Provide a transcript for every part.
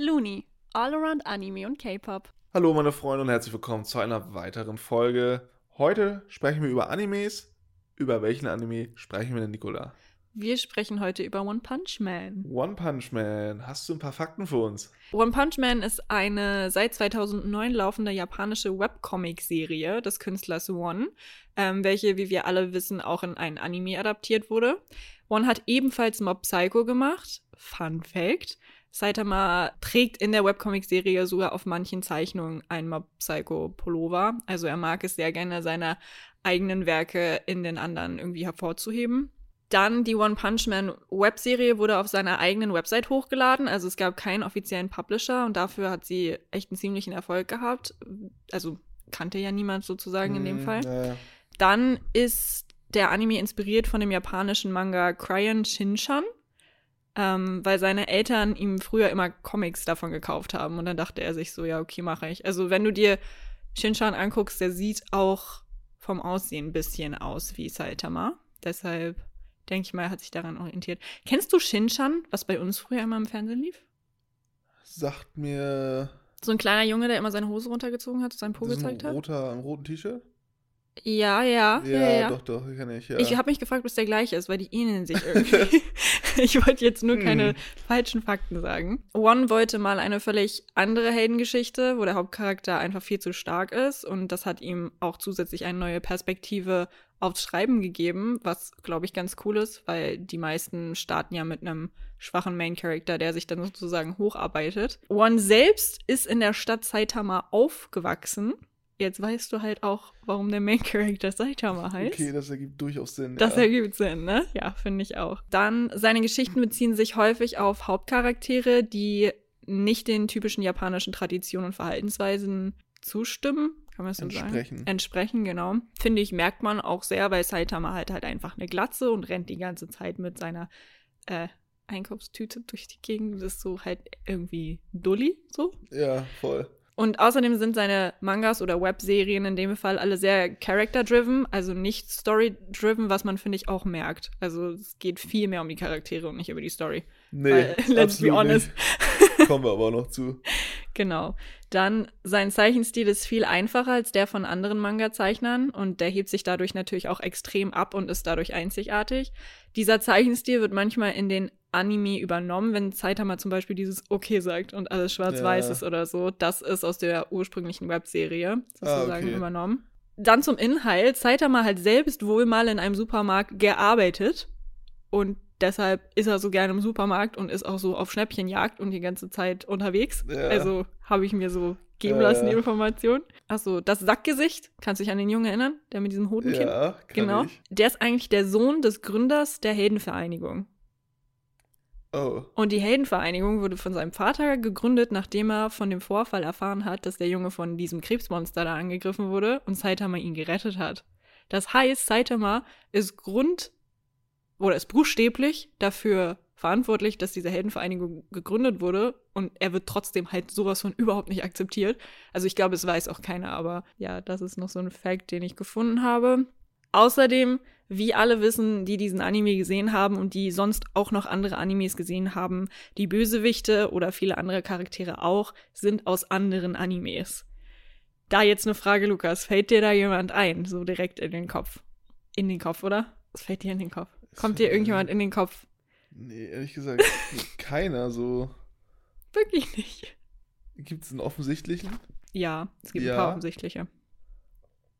Looney, All Around Anime und K-Pop. Hallo meine Freunde und herzlich willkommen zu einer weiteren Folge. Heute sprechen wir über Animes. Über welchen Anime sprechen wir denn, Nicola? Wir sprechen heute über One Punch Man. One Punch Man. Hast du ein paar Fakten für uns? One Punch Man ist eine seit 2009 laufende japanische Webcomic-Serie des Künstlers One, ähm, welche, wie wir alle wissen, auch in ein Anime adaptiert wurde. One hat ebenfalls Mob Psycho gemacht. Fun Fact. Saitama trägt in der Webcomic-Serie sogar auf manchen Zeichnungen ein Mob Psycho Pullover. Also er mag es sehr gerne, seine eigenen Werke in den anderen irgendwie hervorzuheben. Dann die One Punch Man Webserie wurde auf seiner eigenen Website hochgeladen. Also es gab keinen offiziellen Publisher und dafür hat sie echt einen ziemlichen Erfolg gehabt. Also kannte ja niemand sozusagen in dem Hm, Fall. ja. Dann ist der Anime inspiriert von dem japanischen Manga Crayon Shinchan, ähm, weil seine Eltern ihm früher immer Comics davon gekauft haben. Und dann dachte er sich so, ja, okay, mache ich. Also wenn du dir Shinchan anguckst, der sieht auch vom Aussehen ein bisschen aus wie Saitama. Deshalb denke ich mal, er hat sich daran orientiert. Kennst du Shinchan, was bei uns früher immer im Fernsehen lief? Sagt mir. So ein kleiner Junge, der immer seine Hose runtergezogen hat, seinen Po gezeigt ein hat? roter, ein roten T-Shirt? Ja, ja, ja, ja. doch, doch, kenne ich, ja. Ich habe mich gefragt, ob es der gleiche ist, weil die ähneln sich irgendwie. ich wollte jetzt nur keine Hm. falschen Fakten sagen. One wollte mal eine völlig andere Heldengeschichte, wo der Hauptcharakter einfach viel zu stark ist. Und das hat ihm auch zusätzlich eine neue Perspektive aufs Schreiben gegeben, was, glaube ich, ganz cool ist, weil die meisten starten ja mit einem schwachen Main Character, der sich dann sozusagen hocharbeitet. One selbst ist in der Stadt Saitama aufgewachsen. Jetzt weißt du halt auch, warum der Main Character Saitama heißt. Okay, das ergibt durchaus Sinn. Das ja. ergibt Sinn, ne? Ja, finde ich auch. Dann, seine Geschichten beziehen sich häufig auf Hauptcharaktere, die nicht den typischen japanischen Traditionen und Verhaltensweisen zustimmen. Kann man das so Entsprechen. sagen? Entsprechen, genau. Finde ich, merkt man auch sehr, weil Saitama halt halt einfach eine Glatze und rennt die ganze Zeit mit seiner äh, Einkaufstüte durch die Gegend. Das ist so halt irgendwie Dulli, so. Ja, voll. Und außerdem sind seine Mangas oder Webserien in dem Fall alle sehr character-driven, also nicht story-driven, was man, finde ich, auch merkt. Also es geht viel mehr um die Charaktere und nicht über die Story. Nee, Weil, let's be honest. Nicht. Kommen wir aber noch zu. Genau. Dann sein Zeichenstil ist viel einfacher als der von anderen Manga-Zeichnern und der hebt sich dadurch natürlich auch extrem ab und ist dadurch einzigartig. Dieser Zeichenstil wird manchmal in den Anime übernommen, wenn Saitama zum Beispiel dieses Okay sagt und alles schwarz-weiß Ja. ist oder so. Das ist aus der ursprünglichen Webserie Ah, sozusagen okay. übernommen. Dann zum Inhalt. Saitama hat selbst wohl mal in einem Supermarkt gearbeitet und deshalb ist er so gerne im Supermarkt und ist auch so auf Schnäppchenjagd und die ganze Zeit unterwegs. Ja. Also habe ich mir so geben Ja, lassen, die. Information. Achso, das Sackgesicht, kannst du dich an den Jungen erinnern? Der mit diesem Hodenkinn? Ja, kann genau. ich. Der ist eigentlich der Sohn des Gründers der Heldenvereinigung. Oh, Und die Heldenvereinigung wurde von seinem Vater gegründet, nachdem er von dem Vorfall erfahren hat, dass der Junge von diesem Krebsmonster da angegriffen wurde und Saitama ihn gerettet hat. Das heißt, Saitama ist Grund oder ist buchstäblich dafür verantwortlich, dass diese Heldenvereinigung gegründet wurde und er wird trotzdem halt sowas von überhaupt nicht akzeptiert. Also ich glaube, es weiß auch keiner, aber ja, das ist noch so ein Fact, den ich gefunden habe. Außerdem, wie alle wissen, die diesen Anime gesehen haben und die sonst auch noch andere Animes gesehen haben, die Bösewichte oder viele andere Charaktere auch, sind aus anderen Animes. Da jetzt eine Frage, Lukas, fällt dir da jemand ein, so direkt in den Kopf? In den Kopf, oder? Was fällt dir in den Kopf? Kommt dir irgendjemand in den Kopf? nee, ehrlich gesagt, keiner so. Wirklich nicht. Gibt es einen offensichtlichen? Ja, es gibt Ja. ein paar offensichtliche.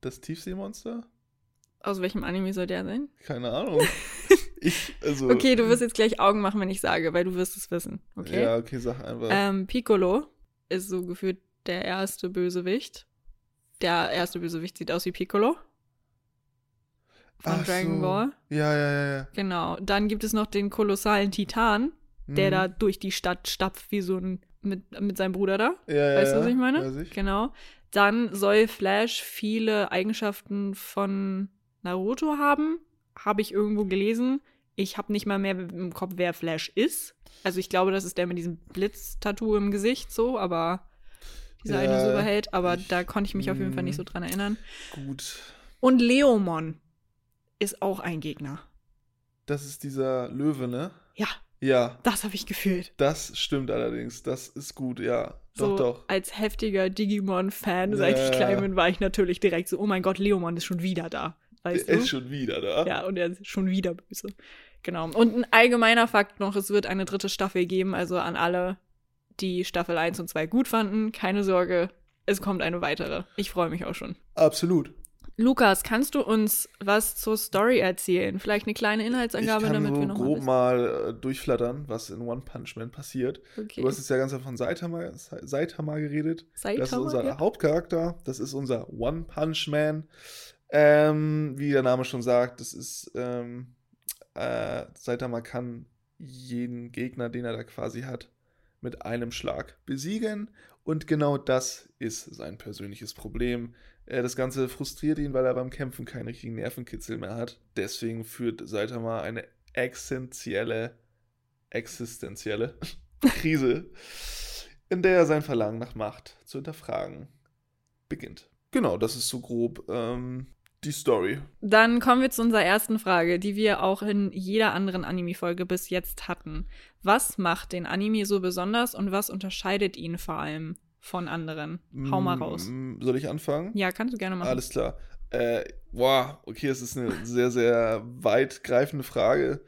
Das Tiefseemonster? Aus welchem Anime soll der sein? Keine Ahnung. ich, also. Okay, du wirst jetzt gleich Augen machen, wenn ich sage, weil du wirst es wissen. Okay? Ja, okay, sag einfach. Ähm, Piccolo ist so gefühlt der erste Bösewicht. Der erste Bösewicht sieht aus wie Piccolo. Von Ach Dragon so. Ball. Ja, ja, ja, ja. Genau. Dann gibt es noch den kolossalen Titan, der Mhm. da durch die Stadt stapft, wie so ein, mit, mit seinem Bruder da. Ja, ja, Weißt du, ja, was ich meine? Weiß ich. Genau. Dann soll Flash viele Eigenschaften von Naruto haben. Habe ich irgendwo gelesen. Ich habe nicht mal mehr im Kopf, wer Flash ist. Also ich glaube, das ist der mit diesem Blitz-Tattoo im Gesicht so, aber dieser Ja, eine Superheld. Aber ich- da konnte ich mich auf jeden Fall nicht so mm. dran erinnern. Gut. Und Leomon ist auch ein Gegner. Das ist dieser Löwe, ne? Ja, Ja, Das habe ich gefühlt. das stimmt allerdings. Das ist gut, ja. Doch, So doch. als heftiger Digimon-Fan, seit ich Ja. klein bin, war ich natürlich direkt so, oh mein Gott, Leomon ist schon wieder da. Weißt Der du? ist schon wieder da. Ja, und er ist schon wieder böse. Genau. Und ein allgemeiner Fakt noch, es wird eine dritte Staffel geben, also an alle, die Staffel 1 und 2 gut fanden, keine Sorge, es kommt eine weitere. Ich freue mich auch schon. Absolut. Lukas, kannst du uns was zur Story erzählen? Vielleicht eine kleine Inhaltsangabe, ich kann damit so wir noch grob mal mal äh, durchflattern, was in One Punch Man passiert. Okay. Du hast jetzt ja ganz von Saitama, Saitama geredet. Saitama, das ist unser ja. Hauptcharakter. Das ist unser One Punch Man. Ähm, wie der Name schon sagt, das ist ähm, äh, Saitama kann jeden Gegner, den er da quasi hat, mit einem Schlag besiegen. Und genau das ist sein persönliches Problem. Äh, das Ganze frustriert ihn, weil er beim Kämpfen keinen richtigen Nervenkitzel mehr hat. Deswegen führt Saitama eine essentielle, existenzielle Krise, in der er sein Verlangen nach Macht zu hinterfragen beginnt. Genau, das ist so grob ähm, die Story. Dann kommen wir zu unserer ersten Frage, die wir auch in jeder anderen Anime-Folge bis jetzt hatten. Was macht den Anime so besonders und was unterscheidet ihn vor allem von anderen? Hau mal raus. Mm, Soll ich anfangen? Ja, kannst du gerne machen. Alles klar. Äh, boah, okay, es ist eine sehr, sehr weitgreifende Frage.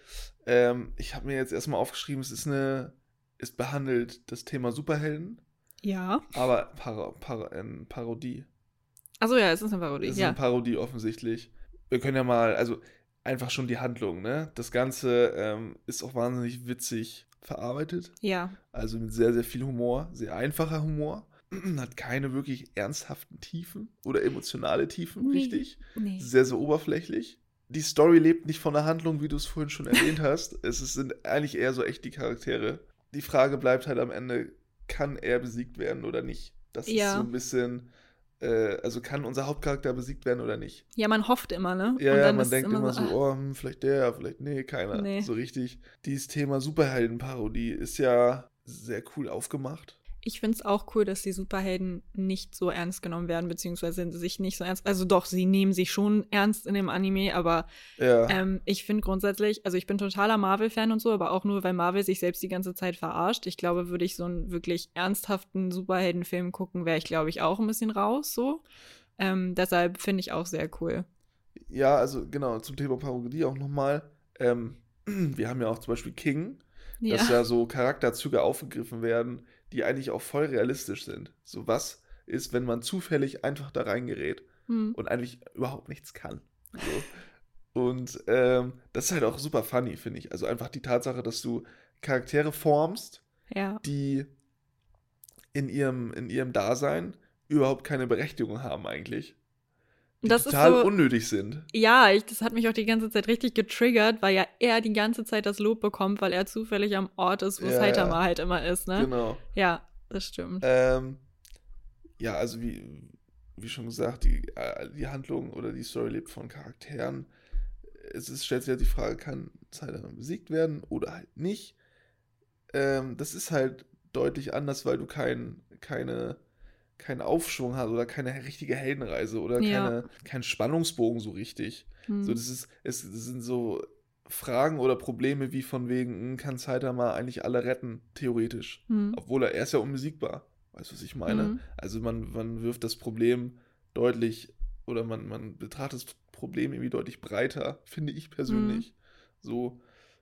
Ähm, ich habe mir jetzt erstmal aufgeschrieben, es ist eine, es behandelt das Thema Superhelden, Ja. aber Para, Para, in Parodie. Achso, ja, es ist eine Parodie. Es ist Ja. eine Parodie offensichtlich. Wir können ja mal, also einfach schon die Handlung, ne? Das Ganze ähm, ist auch wahnsinnig witzig verarbeitet. ja. Also mit sehr, sehr viel Humor, sehr einfacher Humor. Hat keine wirklich ernsthaften Tiefen oder emotionale Tiefen, Nee. richtig. Nee. Sehr, sehr oberflächlich. Die Story lebt nicht von der Handlung, wie du es vorhin schon erwähnt hast. Es ist- sind eigentlich eher so echt die Charaktere. Die Frage bleibt halt am Ende, kann er besiegt werden oder nicht? Das ist Ja. so ein bisschen, also kann unser Hauptcharakter besiegt werden oder nicht? Ja, man hofft immer, ne? Ja, Und ja, dann man ist denkt immer, so, ah, oh, hm, vielleicht der, vielleicht nee, keiner. Nee. So richtig. Dieses Thema Superheldenparodie ist ja sehr cool aufgemacht. Ich finde es auch cool, dass die Superhelden nicht so ernst genommen werden, beziehungsweise sich nicht so ernst. Also doch, sie nehmen sich schon ernst in dem Anime, aber Ja. ähm, ich finde grundsätzlich, also ich bin totaler Marvel-Fan und so, aber auch nur, weil Marvel sich selbst die ganze Zeit verarscht. Ich glaube, würde ich so einen wirklich ernsthaften Superheldenfilm gucken, wäre ich, glaube ich, auch ein bisschen raus so. Ähm, deshalb finde ich auch sehr cool. Ja, also genau, zum Thema Parodie auch nochmal. Ähm, wir haben ja auch zum Beispiel King, Ja. dass da so Charakterzüge aufgegriffen werden, die eigentlich auch voll realistisch sind. So was ist, wenn man zufällig einfach da reingerät Hm. und eigentlich überhaupt nichts kann. So. Und ähm, das ist halt auch super funny, finde ich. Also einfach die Tatsache, dass du Charaktere formst, ja. die in ihrem, in ihrem Dasein überhaupt keine Berechtigung haben eigentlich. Die Das ist total so- unnötig sind. Ja, ich, das hat mich auch die ganze Zeit richtig getriggert, weil ja er die ganze Zeit das Lob bekommt, weil er zufällig am Ort ist, wo Ja, Saitama ja. halt immer ist, ne? Genau. Ja, das stimmt. Ähm, ja, also wie, wie schon gesagt, die, äh, die Handlung oder die Story lebt von Charakteren. Es ist, stellt sich halt die Frage, kann Saitama besiegt werden oder halt nicht? Ähm, das ist halt deutlich anders, weil du kein, keine, keinen Aufschwung hast oder keine richtige Heldenreise oder Ja. keine, keinen Spannungsbogen so richtig. Hm. So, das ist, es das sind so Fragen oder Probleme wie von wegen, hm, kann Saitama eigentlich alle retten, theoretisch. Hm. Obwohl er, er ist ja unbesiegbar. Weißt du, was ich meine? Mhm. Also man, man wirft das Problem deutlich oder man, man betrachtet das Problem irgendwie deutlich breiter, finde ich persönlich. Mhm. So,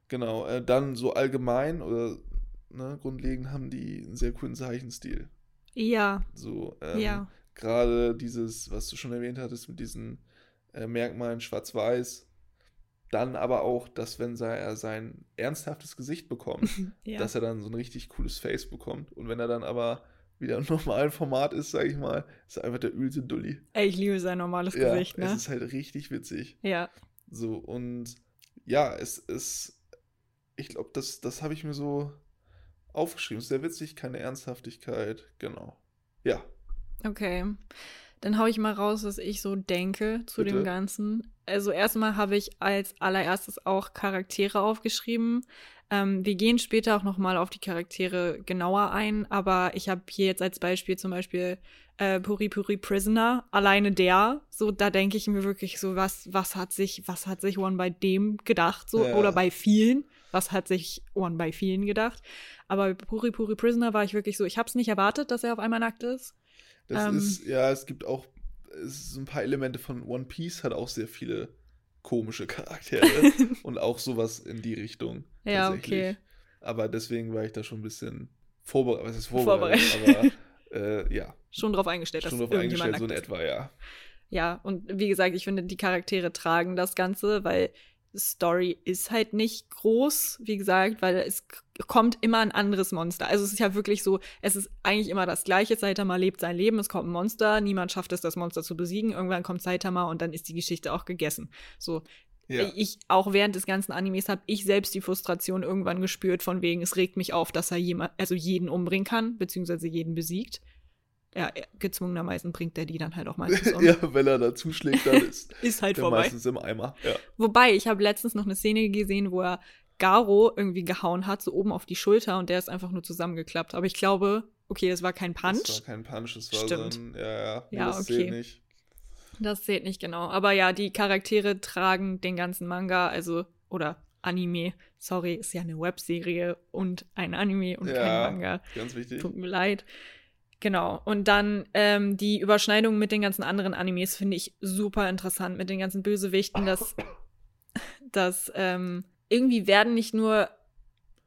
genau. Äh, dann so allgemein oder ne, grundlegend haben die einen sehr coolen Zeichenstil. Ja, So, ähm, ja. gerade dieses, was du schon erwähnt hattest, mit diesen äh, Merkmalen schwarz-weiß. Dann aber auch, dass wenn er sein ernsthaftes Gesicht bekommt, ja. dass er dann so ein richtig cooles Face bekommt. Und wenn er dann aber wieder im normalen Format ist, sag ich mal, ist er einfach der ölte Dulli. Ey, ich liebe sein normales Ja, Gesicht, es ne? ist halt richtig witzig. Ja. So, und ja, es ist, ich glaube, das, das habe ich mir so aufgeschrieben. Sehr witzig, keine Ernsthaftigkeit, genau. Ja, Okay. Dann hau ich mal raus, was ich so denke zu Bitte. dem Ganzen. Also erstmal habe ich als allererstes auch Charaktere aufgeschrieben. Ähm, wir gehen später auch nochmal auf die Charaktere genauer ein, aber ich habe hier jetzt als Beispiel zum Beispiel äh, Puri Puri Prisoner, alleine der, so da denke ich mir wirklich so, was, was hat sich, was hat sich One bei dem gedacht, so Ja. oder bei vielen, was hat sich One bei vielen gedacht. Aber bei Puri Puri Prisoner war ich wirklich so, ich habe es nicht erwartet, dass er auf einmal nackt ist. Das Ähm. ist, ja, es gibt auch es ist ein paar Elemente von One Piece, hat auch sehr viele komische Charaktere und auch sowas in die Richtung. Ja, okay. Aber deswegen war ich da schon ein bisschen vorbereitet. Was vorbereitet? Vorbereitet. Aber äh, ja, Schon drauf eingestellt, dass schon drauf irgendjemand eingestellt, so in etwa, ja. Ja, und wie gesagt, ich finde, die Charaktere tragen das Ganze, weil Story ist halt nicht groß, wie gesagt, weil es kommt immer ein anderes Monster. Also es ist ja wirklich so, es ist eigentlich immer das gleiche. Saitama lebt sein Leben, es kommt ein Monster, niemand schafft es, das Monster zu besiegen. Irgendwann kommt Saitama und dann ist die Geschichte auch gegessen. So, ja. ich, auch während des ganzen Animes habe ich selbst die Frustration irgendwann gespürt, von wegen, es regt mich auf, dass er jemand, also jeden umbringen kann, beziehungsweise jeden besiegt. Ja, er- gezwungenermaßen bringt er die dann halt auch meistens um. ja, wenn er da zuschlägt, dann ist Ist halt der vorbei. meistens im Eimer. Ja. Wobei, ich habe letztens noch eine Szene gesehen, wo er Garo irgendwie gehauen hat, so oben auf die Schulter und der ist einfach nur zusammengeklappt. Aber ich glaube, okay, das war kein Das Punch. war kein Punch, das war Stimmt. so ein, ja, ja, Ja, das okay. zählt nicht. Das zählt nicht genau. Aber ja, die Charaktere tragen den ganzen Manga, also, oder Anime. Sorry, ist ja eine Webserie und ein Anime und Ja. kein Manga. Ganz wichtig. Tut mir leid. Genau. Und dann ähm, die Überschneidung mit den ganzen anderen Animes finde ich super interessant, mit den ganzen Bösewichten, dass, dass ähm, irgendwie werden nicht nur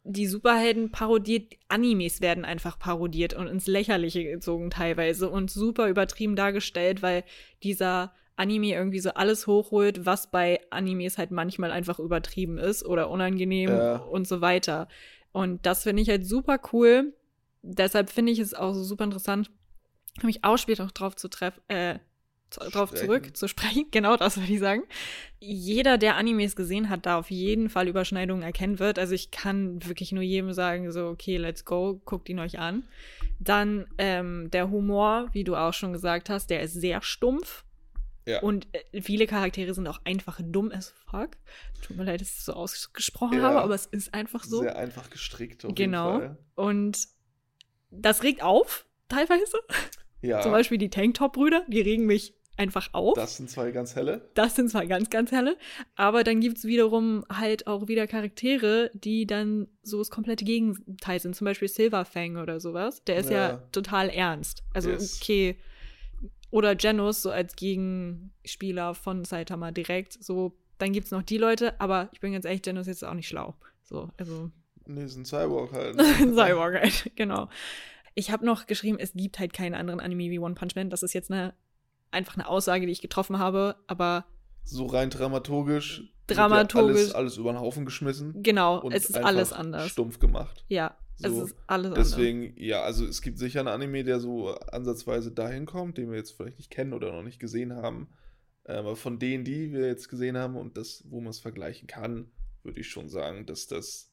die Superhelden parodiert, Animes werden einfach parodiert und ins Lächerliche gezogen teilweise und super übertrieben dargestellt, weil dieser Anime irgendwie so alles hochholt, was bei Animes halt manchmal einfach übertrieben ist oder unangenehm Ja. und so weiter. Und das finde ich halt super cool. Deshalb finde ich es auch so super interessant, mich auch später noch drauf zu treffen, äh, drauf Sprechen. zurück zu sprechen. Genau das würde ich sagen. Jeder, der Animes gesehen hat, da auf jeden Fall Überschneidungen erkennen wird. Also ich kann wirklich nur jedem sagen, so, okay, let's go, guckt ihn euch an. Dann ähm, der Humor, wie du auch schon gesagt hast, der ist sehr stumpf. Ja. Und äh, viele Charaktere sind auch einfach dumm as fuck. Tut mir leid, dass ich es so ausgesprochen Ja. habe, aber es ist einfach so. Sehr einfach gestrickt. Genau. Und das regt auf, teilweise. Ja, Zum Beispiel die Tanktop-Brüder, die regen mich einfach auf. das sind zwei ganz helle. Das sind zwar ganz, ganz helle, aber dann gibt's wiederum halt auch wieder Charaktere, die dann so das komplette Gegenteil sind. Zum Beispiel Silverfang oder sowas. Der ist ja, Ja. total ernst. Also, Yes. okay. Oder Genos, so als Gegenspieler von Saitama direkt. So, dann gibt's noch die Leute, aber ich bin ganz ehrlich, Genos ist jetzt auch nicht schlau. So, also. Nee, ist ein Cyborg halt. Cyborg halt, genau. Ich habe noch geschrieben, es gibt halt keinen anderen Anime wie One Punch Man. Das ist jetzt eine, einfach eine Aussage, die ich getroffen habe, aber So rein dramaturgisch. Dramaturgisch. Ja alles, alles über den Haufen geschmissen. genau, es ist alles anders. Stumpf gemacht. Ja, es So. ist alles anders. Deswegen, ja, also es gibt sicher einen Anime, der so ansatzweise dahin kommt, den wir jetzt vielleicht nicht kennen oder noch nicht gesehen haben. Ähm, Aber von denen, die wir jetzt gesehen haben und das, wo man es vergleichen kann, würde ich schon sagen, dass das,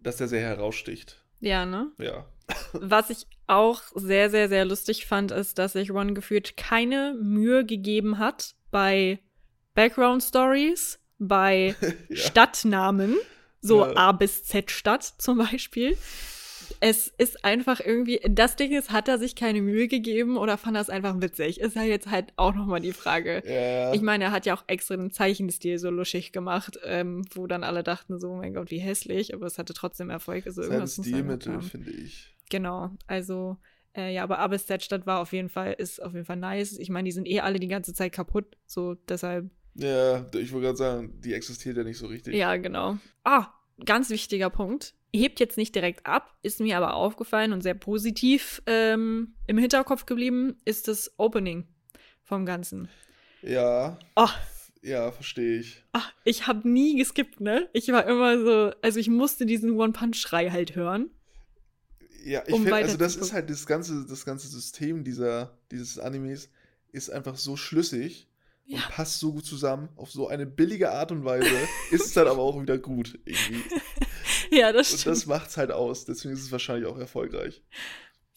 dass der sehr heraussticht. Ja, ne? Ja. Was ich auch sehr, sehr, sehr lustig fand, ist, dass sich One gefühlt keine Mühe gegeben hat bei Background Stories, bei ja. Stadtnamen, so Ja. A bis Z Stadt zum Beispiel. Es ist einfach irgendwie, das Ding ist, hat er sich keine Mühe gegeben oder fand er es einfach witzig? Ist ja jetzt halt auch nochmal die Frage. Ja. Ich meine, er hat ja auch extra den Zeichenstil so luschig gemacht, ähm, wo dann alle dachten so, oh mein Gott, wie hässlich, aber es hatte trotzdem Erfolg. Also Sein irgendwas Stilmittel, finde ich. Genau, also äh, ja, aber Abestedt war auf jeden Fall, ist auf jeden Fall nice. Ich meine, die sind eh alle die ganze Zeit kaputt, so deshalb. Ja, ich wollte gerade sagen, die existiert ja nicht so richtig. Ja, genau. Ah, ganz wichtiger Punkt. Hebt jetzt nicht direkt ab, ist mir aber aufgefallen und sehr positiv ähm, im Hinterkopf geblieben, ist das Opening vom Ganzen. Ja, Oh, ja, verstehe ich. ah ich habe nie geskippt, ne? Ich war immer so, also ich musste diesen One-Punch-Schrei halt hören. Ja, ich Um finde, also das ist halt das ganze, das ganze System dieser, dieses Animes ist einfach so schlüssig und Ja. passt so gut zusammen. Auf so eine billige Art und Weise ist es dann aber auch wieder gut irgendwie. Ja, das Und stimmt. das macht's halt aus. Deswegen ist es wahrscheinlich auch erfolgreich.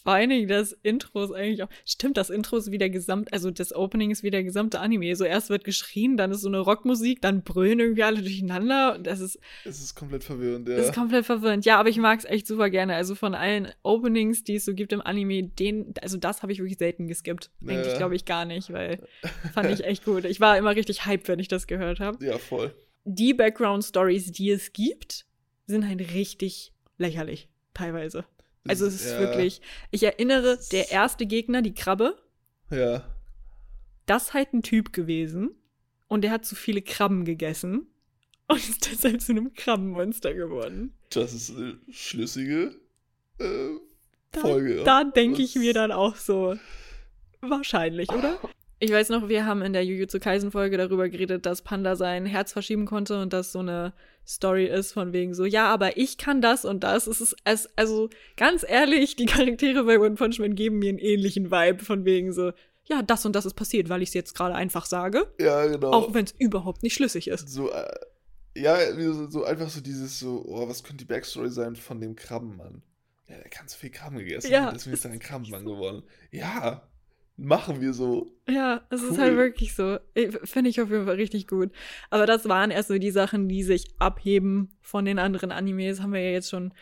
Vor allen Dingen das Intro ist eigentlich auch. Stimmt, das Intro ist wie der gesamt, also das Opening ist wie der gesamte Anime. So erst wird geschrien, dann ist so eine Rockmusik, dann brüllen irgendwie alle durcheinander und das ist, Es ist komplett verwirrend, ja. das ist komplett verwirrend. Ja, aber ich mag es echt super gerne. Also von allen Openings, die es so gibt im Anime, den, also das habe ich wirklich selten geskippt. Eigentlich Ja. glaube ich gar nicht, weil fand ich echt gut. Ich war immer richtig hyped, wenn ich das gehört habe. ja, voll. Die Background Stories, die es gibt, sind halt richtig lächerlich, teilweise. Also es ist Ja, wirklich, ich erinnere, der erste Gegner, die Krabbe, Ja. das ist halt ein Typ gewesen und der hat zu viele Krabben gegessen und ist deshalb zu einem Krabbenmonster geworden. Das ist eine schlüssige äh, Da, Folge. da denke ich mir dann auch so, wahrscheinlich, oder? Ich weiß noch, wir haben in der Jujutsu Kaisen Folge darüber geredet, dass Panda sein Herz verschieben konnte und das so eine Story ist von wegen so, ja, aber ich kann das und das. Es ist es, also ganz ehrlich, die Charaktere bei One Punch Man geben mir einen ähnlichen Vibe von wegen so, ja, das und das ist passiert, weil ich es jetzt gerade einfach sage, Ja, genau. auch wenn es überhaupt nicht schlüssig ist. so, äh, ja, so, einfach so dieses so, oh, was könnte die Backstory sein von dem Krabbenmann? Ja, der kann so viel Krabben gegessen. Ja, deswegen ist er ein Krabbenmann geworden. Ja, machen wir so. Ja, es ist Cool. halt wirklich so. Finde ich auf jeden Fall richtig gut. Aber das waren erst so die Sachen, die sich abheben von den anderen Animes. Haben wir ja jetzt schon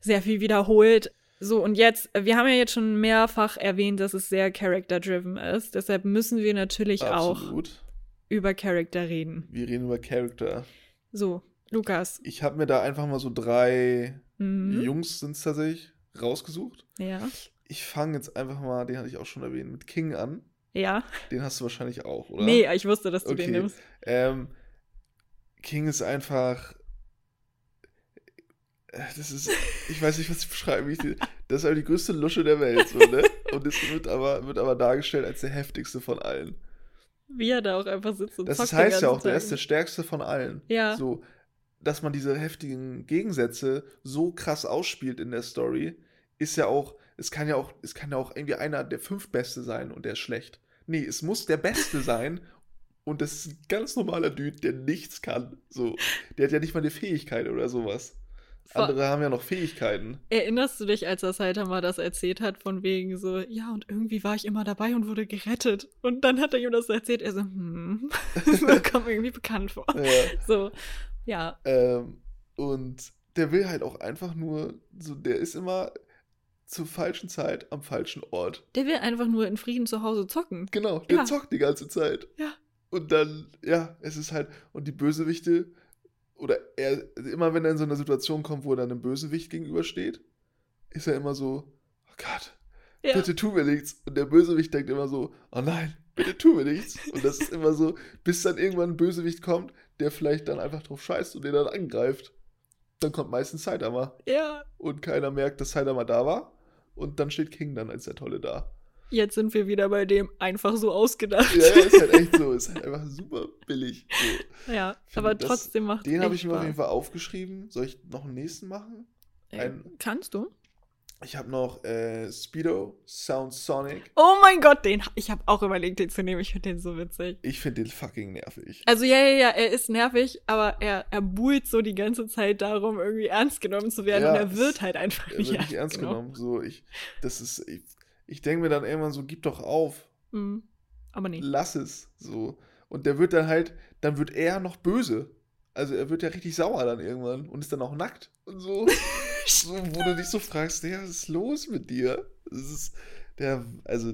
sehr viel wiederholt. So, und jetzt, wir haben ja jetzt schon mehrfach erwähnt, dass es sehr character-driven ist. Deshalb müssen wir natürlich auch Absolut. über Charakter reden. Wir reden über Charakter. So, Lukas. Ich habe mir da einfach mal so drei Mhm. Jungs sind es tatsächlich rausgesucht. Ja. Ich fange jetzt einfach mal, den hatte ich auch schon erwähnt, mit King an. Ja. Den hast du wahrscheinlich auch, oder? Nee, ich wusste, dass du den Okay. nimmst. Ähm, King ist einfach. äh, Das ist. Ich weiß nicht, was ich beschreiben möchte. Das ist aber die größte Lusche der Welt, so, ne? Und es wird aber, wird aber dargestellt als der heftigste von allen. Wie er da auch einfach sitzt und Das zockt heißt den ja auch, der ist der stärkste von allen. Ja. So, dass man diese heftigen Gegensätze so krass ausspielt in der Story, ist ja auch, es kann ja auch, es kann ja auch irgendwie einer der fünf Beste sein und der ist schlecht. Nee, es muss der Beste sein und das ist ein ganz normaler Dude, der nichts kann. So, der hat ja nicht mal eine Fähigkeit oder sowas. Vor- Andere haben ja noch Fähigkeiten. Erinnerst du dich, als das Saitama das erzählt hat, von wegen so, ja, und irgendwie war ich immer dabei und wurde gerettet. Und dann hat er ihm das erzählt, er so, hm, das kommt mir irgendwie bekannt vor. Ja. So, ja, Ähm, und der will halt auch einfach nur, so, der ist immer zur falschen Zeit am falschen Ort. der will einfach nur in Frieden zu Hause zocken. Genau, der Ja. zockt die ganze Zeit. Ja. Und dann, ja, es ist halt, und die Bösewichte, oder er, immer wenn er in so eine Situation kommt, wo er dann einem Bösewicht gegenübersteht, ist er immer so, oh Gott, Ja, bitte tu mir nichts. Und der Bösewicht denkt immer so, oh nein, bitte tu mir nichts. Und das ist immer so, bis dann irgendwann ein Bösewicht kommt, der vielleicht dann einfach drauf scheißt und den dann angreift. Dann kommt meistens Saitama. ja. Und keiner merkt, dass Saitama da war. Und dann steht King dann als der Tolle da. Jetzt sind wir wieder bei dem einfach so ausgedacht. Ja, ist halt echt so. Ist halt einfach super billig. So. Ja, Finde aber das- trotzdem macht Den habe ich mir auf jeden Fall aufgeschrieben. Soll ich noch einen nächsten machen? Äh, ein- Kannst du? Ich habe noch äh, Speedo, Sound Sonic. Oh mein Gott, den, ich habe auch überlegt, den zu nehmen. Ich finde den so witzig. Ich finde den fucking nervig. Also ja, ja, ja, er ist nervig, aber er, er buhlt so die ganze Zeit darum, irgendwie ernst genommen zu werden Ja, und er wird halt einfach Er nicht, wird nicht ernst genommen. So, ich, das ist, ich, ich denke mir dann irgendwann so, gib doch auf, Mhm. Aber nee. lass es. So. Und der wird dann halt, dann wird er noch böse. Also er wird ja richtig sauer dann irgendwann und ist dann auch nackt und so. so wo du dich so fragst, ja, was ist los mit dir? Das ist, der, also,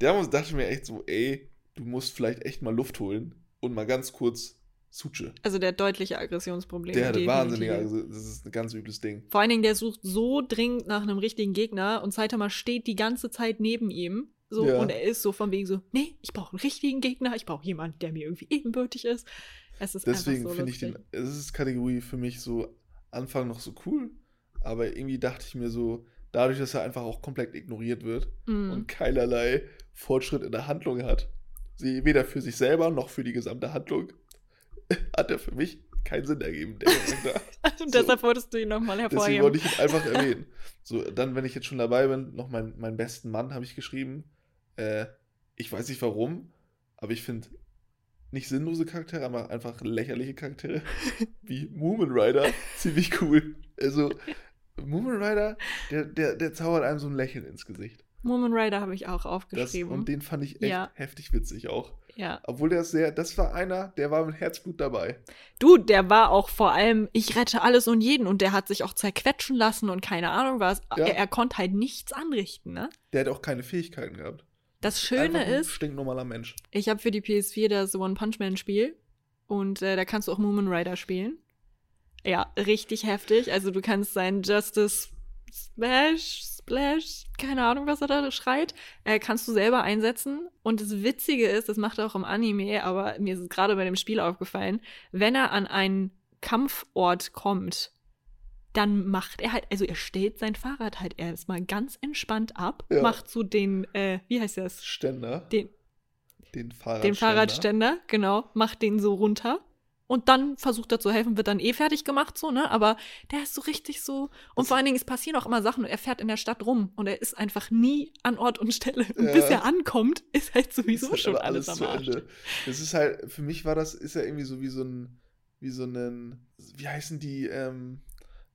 der muss- dachte mir echt so, ey, du musst vielleicht echt mal Luft holen und mal ganz kurz Suche. Also der hat deutliche Aggressionsprobleme. Der hatte definitiv. wahnsinnig, also das ist ein ganz übles Ding. Vor allen Dingen, der sucht so dringend nach einem richtigen Gegner und Saitama steht die ganze Zeit neben ihm. So, Ja. und er ist so von wegen so, nee, ich brauche einen richtigen Gegner, ich brauche jemanden, der mir irgendwie ebenbürtig ist. Es ist Deswegen so finde ich den, es ist Kategorie für mich so Anfang noch so cool, aber irgendwie dachte ich mir so, dadurch, dass er einfach auch komplett ignoriert wird Mhm. und keinerlei Fortschritt in der Handlung hat, sie weder für sich selber noch für die gesamte Handlung, hat er für mich keinen Sinn ergeben. Und deshalb wolltest du ihn nochmal Deswegen hervorheben. wollte ich ihn einfach erwähnen. So, dann, wenn ich jetzt schon dabei bin, noch mein, meinen besten Mann habe ich geschrieben. Äh, ich weiß nicht warum, aber ich finde nicht sinnlose Charaktere, aber einfach lächerliche Charaktere wie Moomin Rider ziemlich cool. Also, Moomin Rider, der, der, der zaubert einem so ein Lächeln ins Gesicht. Moment Rider habe ich auch Das, aufgeschrieben. und den fand ich echt Ja. heftig witzig auch. ja. Obwohl der sehr, das war einer, der war mit Herzblut dabei. Du, der war auch vor allem, ich rette alles und jeden und der hat sich auch zerquetschen lassen und keine Ahnung was. Ja. Er, er konnte halt nichts anrichten, ne? Der hat auch keine Fähigkeiten gehabt. Das Schöne Einfach ein ist, stinknormaler Mensch. ich habe für die PS4 das One Punch Man Spiel und äh, da kannst du auch Moomin Rider spielen. Ja, richtig heftig. Also du kannst sein Justice Smash, Splash, keine Ahnung, was er da schreit, äh, kannst du selber einsetzen. Und das Witzige ist, das macht er auch im Anime, aber mir ist es gerade bei dem Spiel aufgefallen, wenn er an einen Kampfort kommt, dann macht er halt, also er stellt sein Fahrrad halt erstmal ganz entspannt ab, Ja. macht so den, äh, wie heißt das? Ständer. Den, Den Fahrradständer. den Fahrradständer, genau, macht den so runter. Und dann versucht er zu helfen, wird dann eh fertig gemacht, so, ne? Aber der ist so richtig so. Und Das- vor allen Dingen, es passieren auch immer Sachen und er fährt in der Stadt rum und er ist einfach nie an Ort und Stelle. Und Ja. bis er ankommt, ist halt sowieso Ist schon aber alles, am Arsch. Ende. Das ist halt, für mich war das, ist ja irgendwie so wie so ein, wie so ein, wie heißen die, ähm,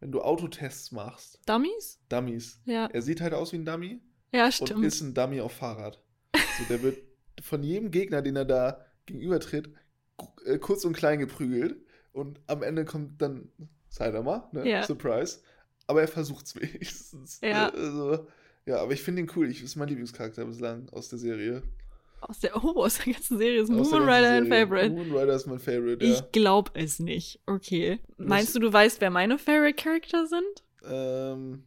wenn du Autotests machst, Dummies? Dummies. Ja. Er sieht halt aus wie ein Dummy Ja, und stimmt. ist ein Dummy auf Fahrrad. So, der wird von jedem Gegner, den er da gegenübertritt, äh, kurz und klein geprügelt. Und am Ende kommt dann Saitama, ne? Ja. Surprise. Aber er versucht's wenigstens. Ja. Also, ja, aber ich finde ihn cool. Ich ist mein Lieblingscharakter bislang aus der Serie. aus der, oh, aus der ganzen Serie ist Moon Rider ein. Favorite. Moon Rider ist mein Favorite, Ich ja. glaub es nicht. Okay. Das- Meinst du, du weißt, wer meine Favorite Character sind? Ähm,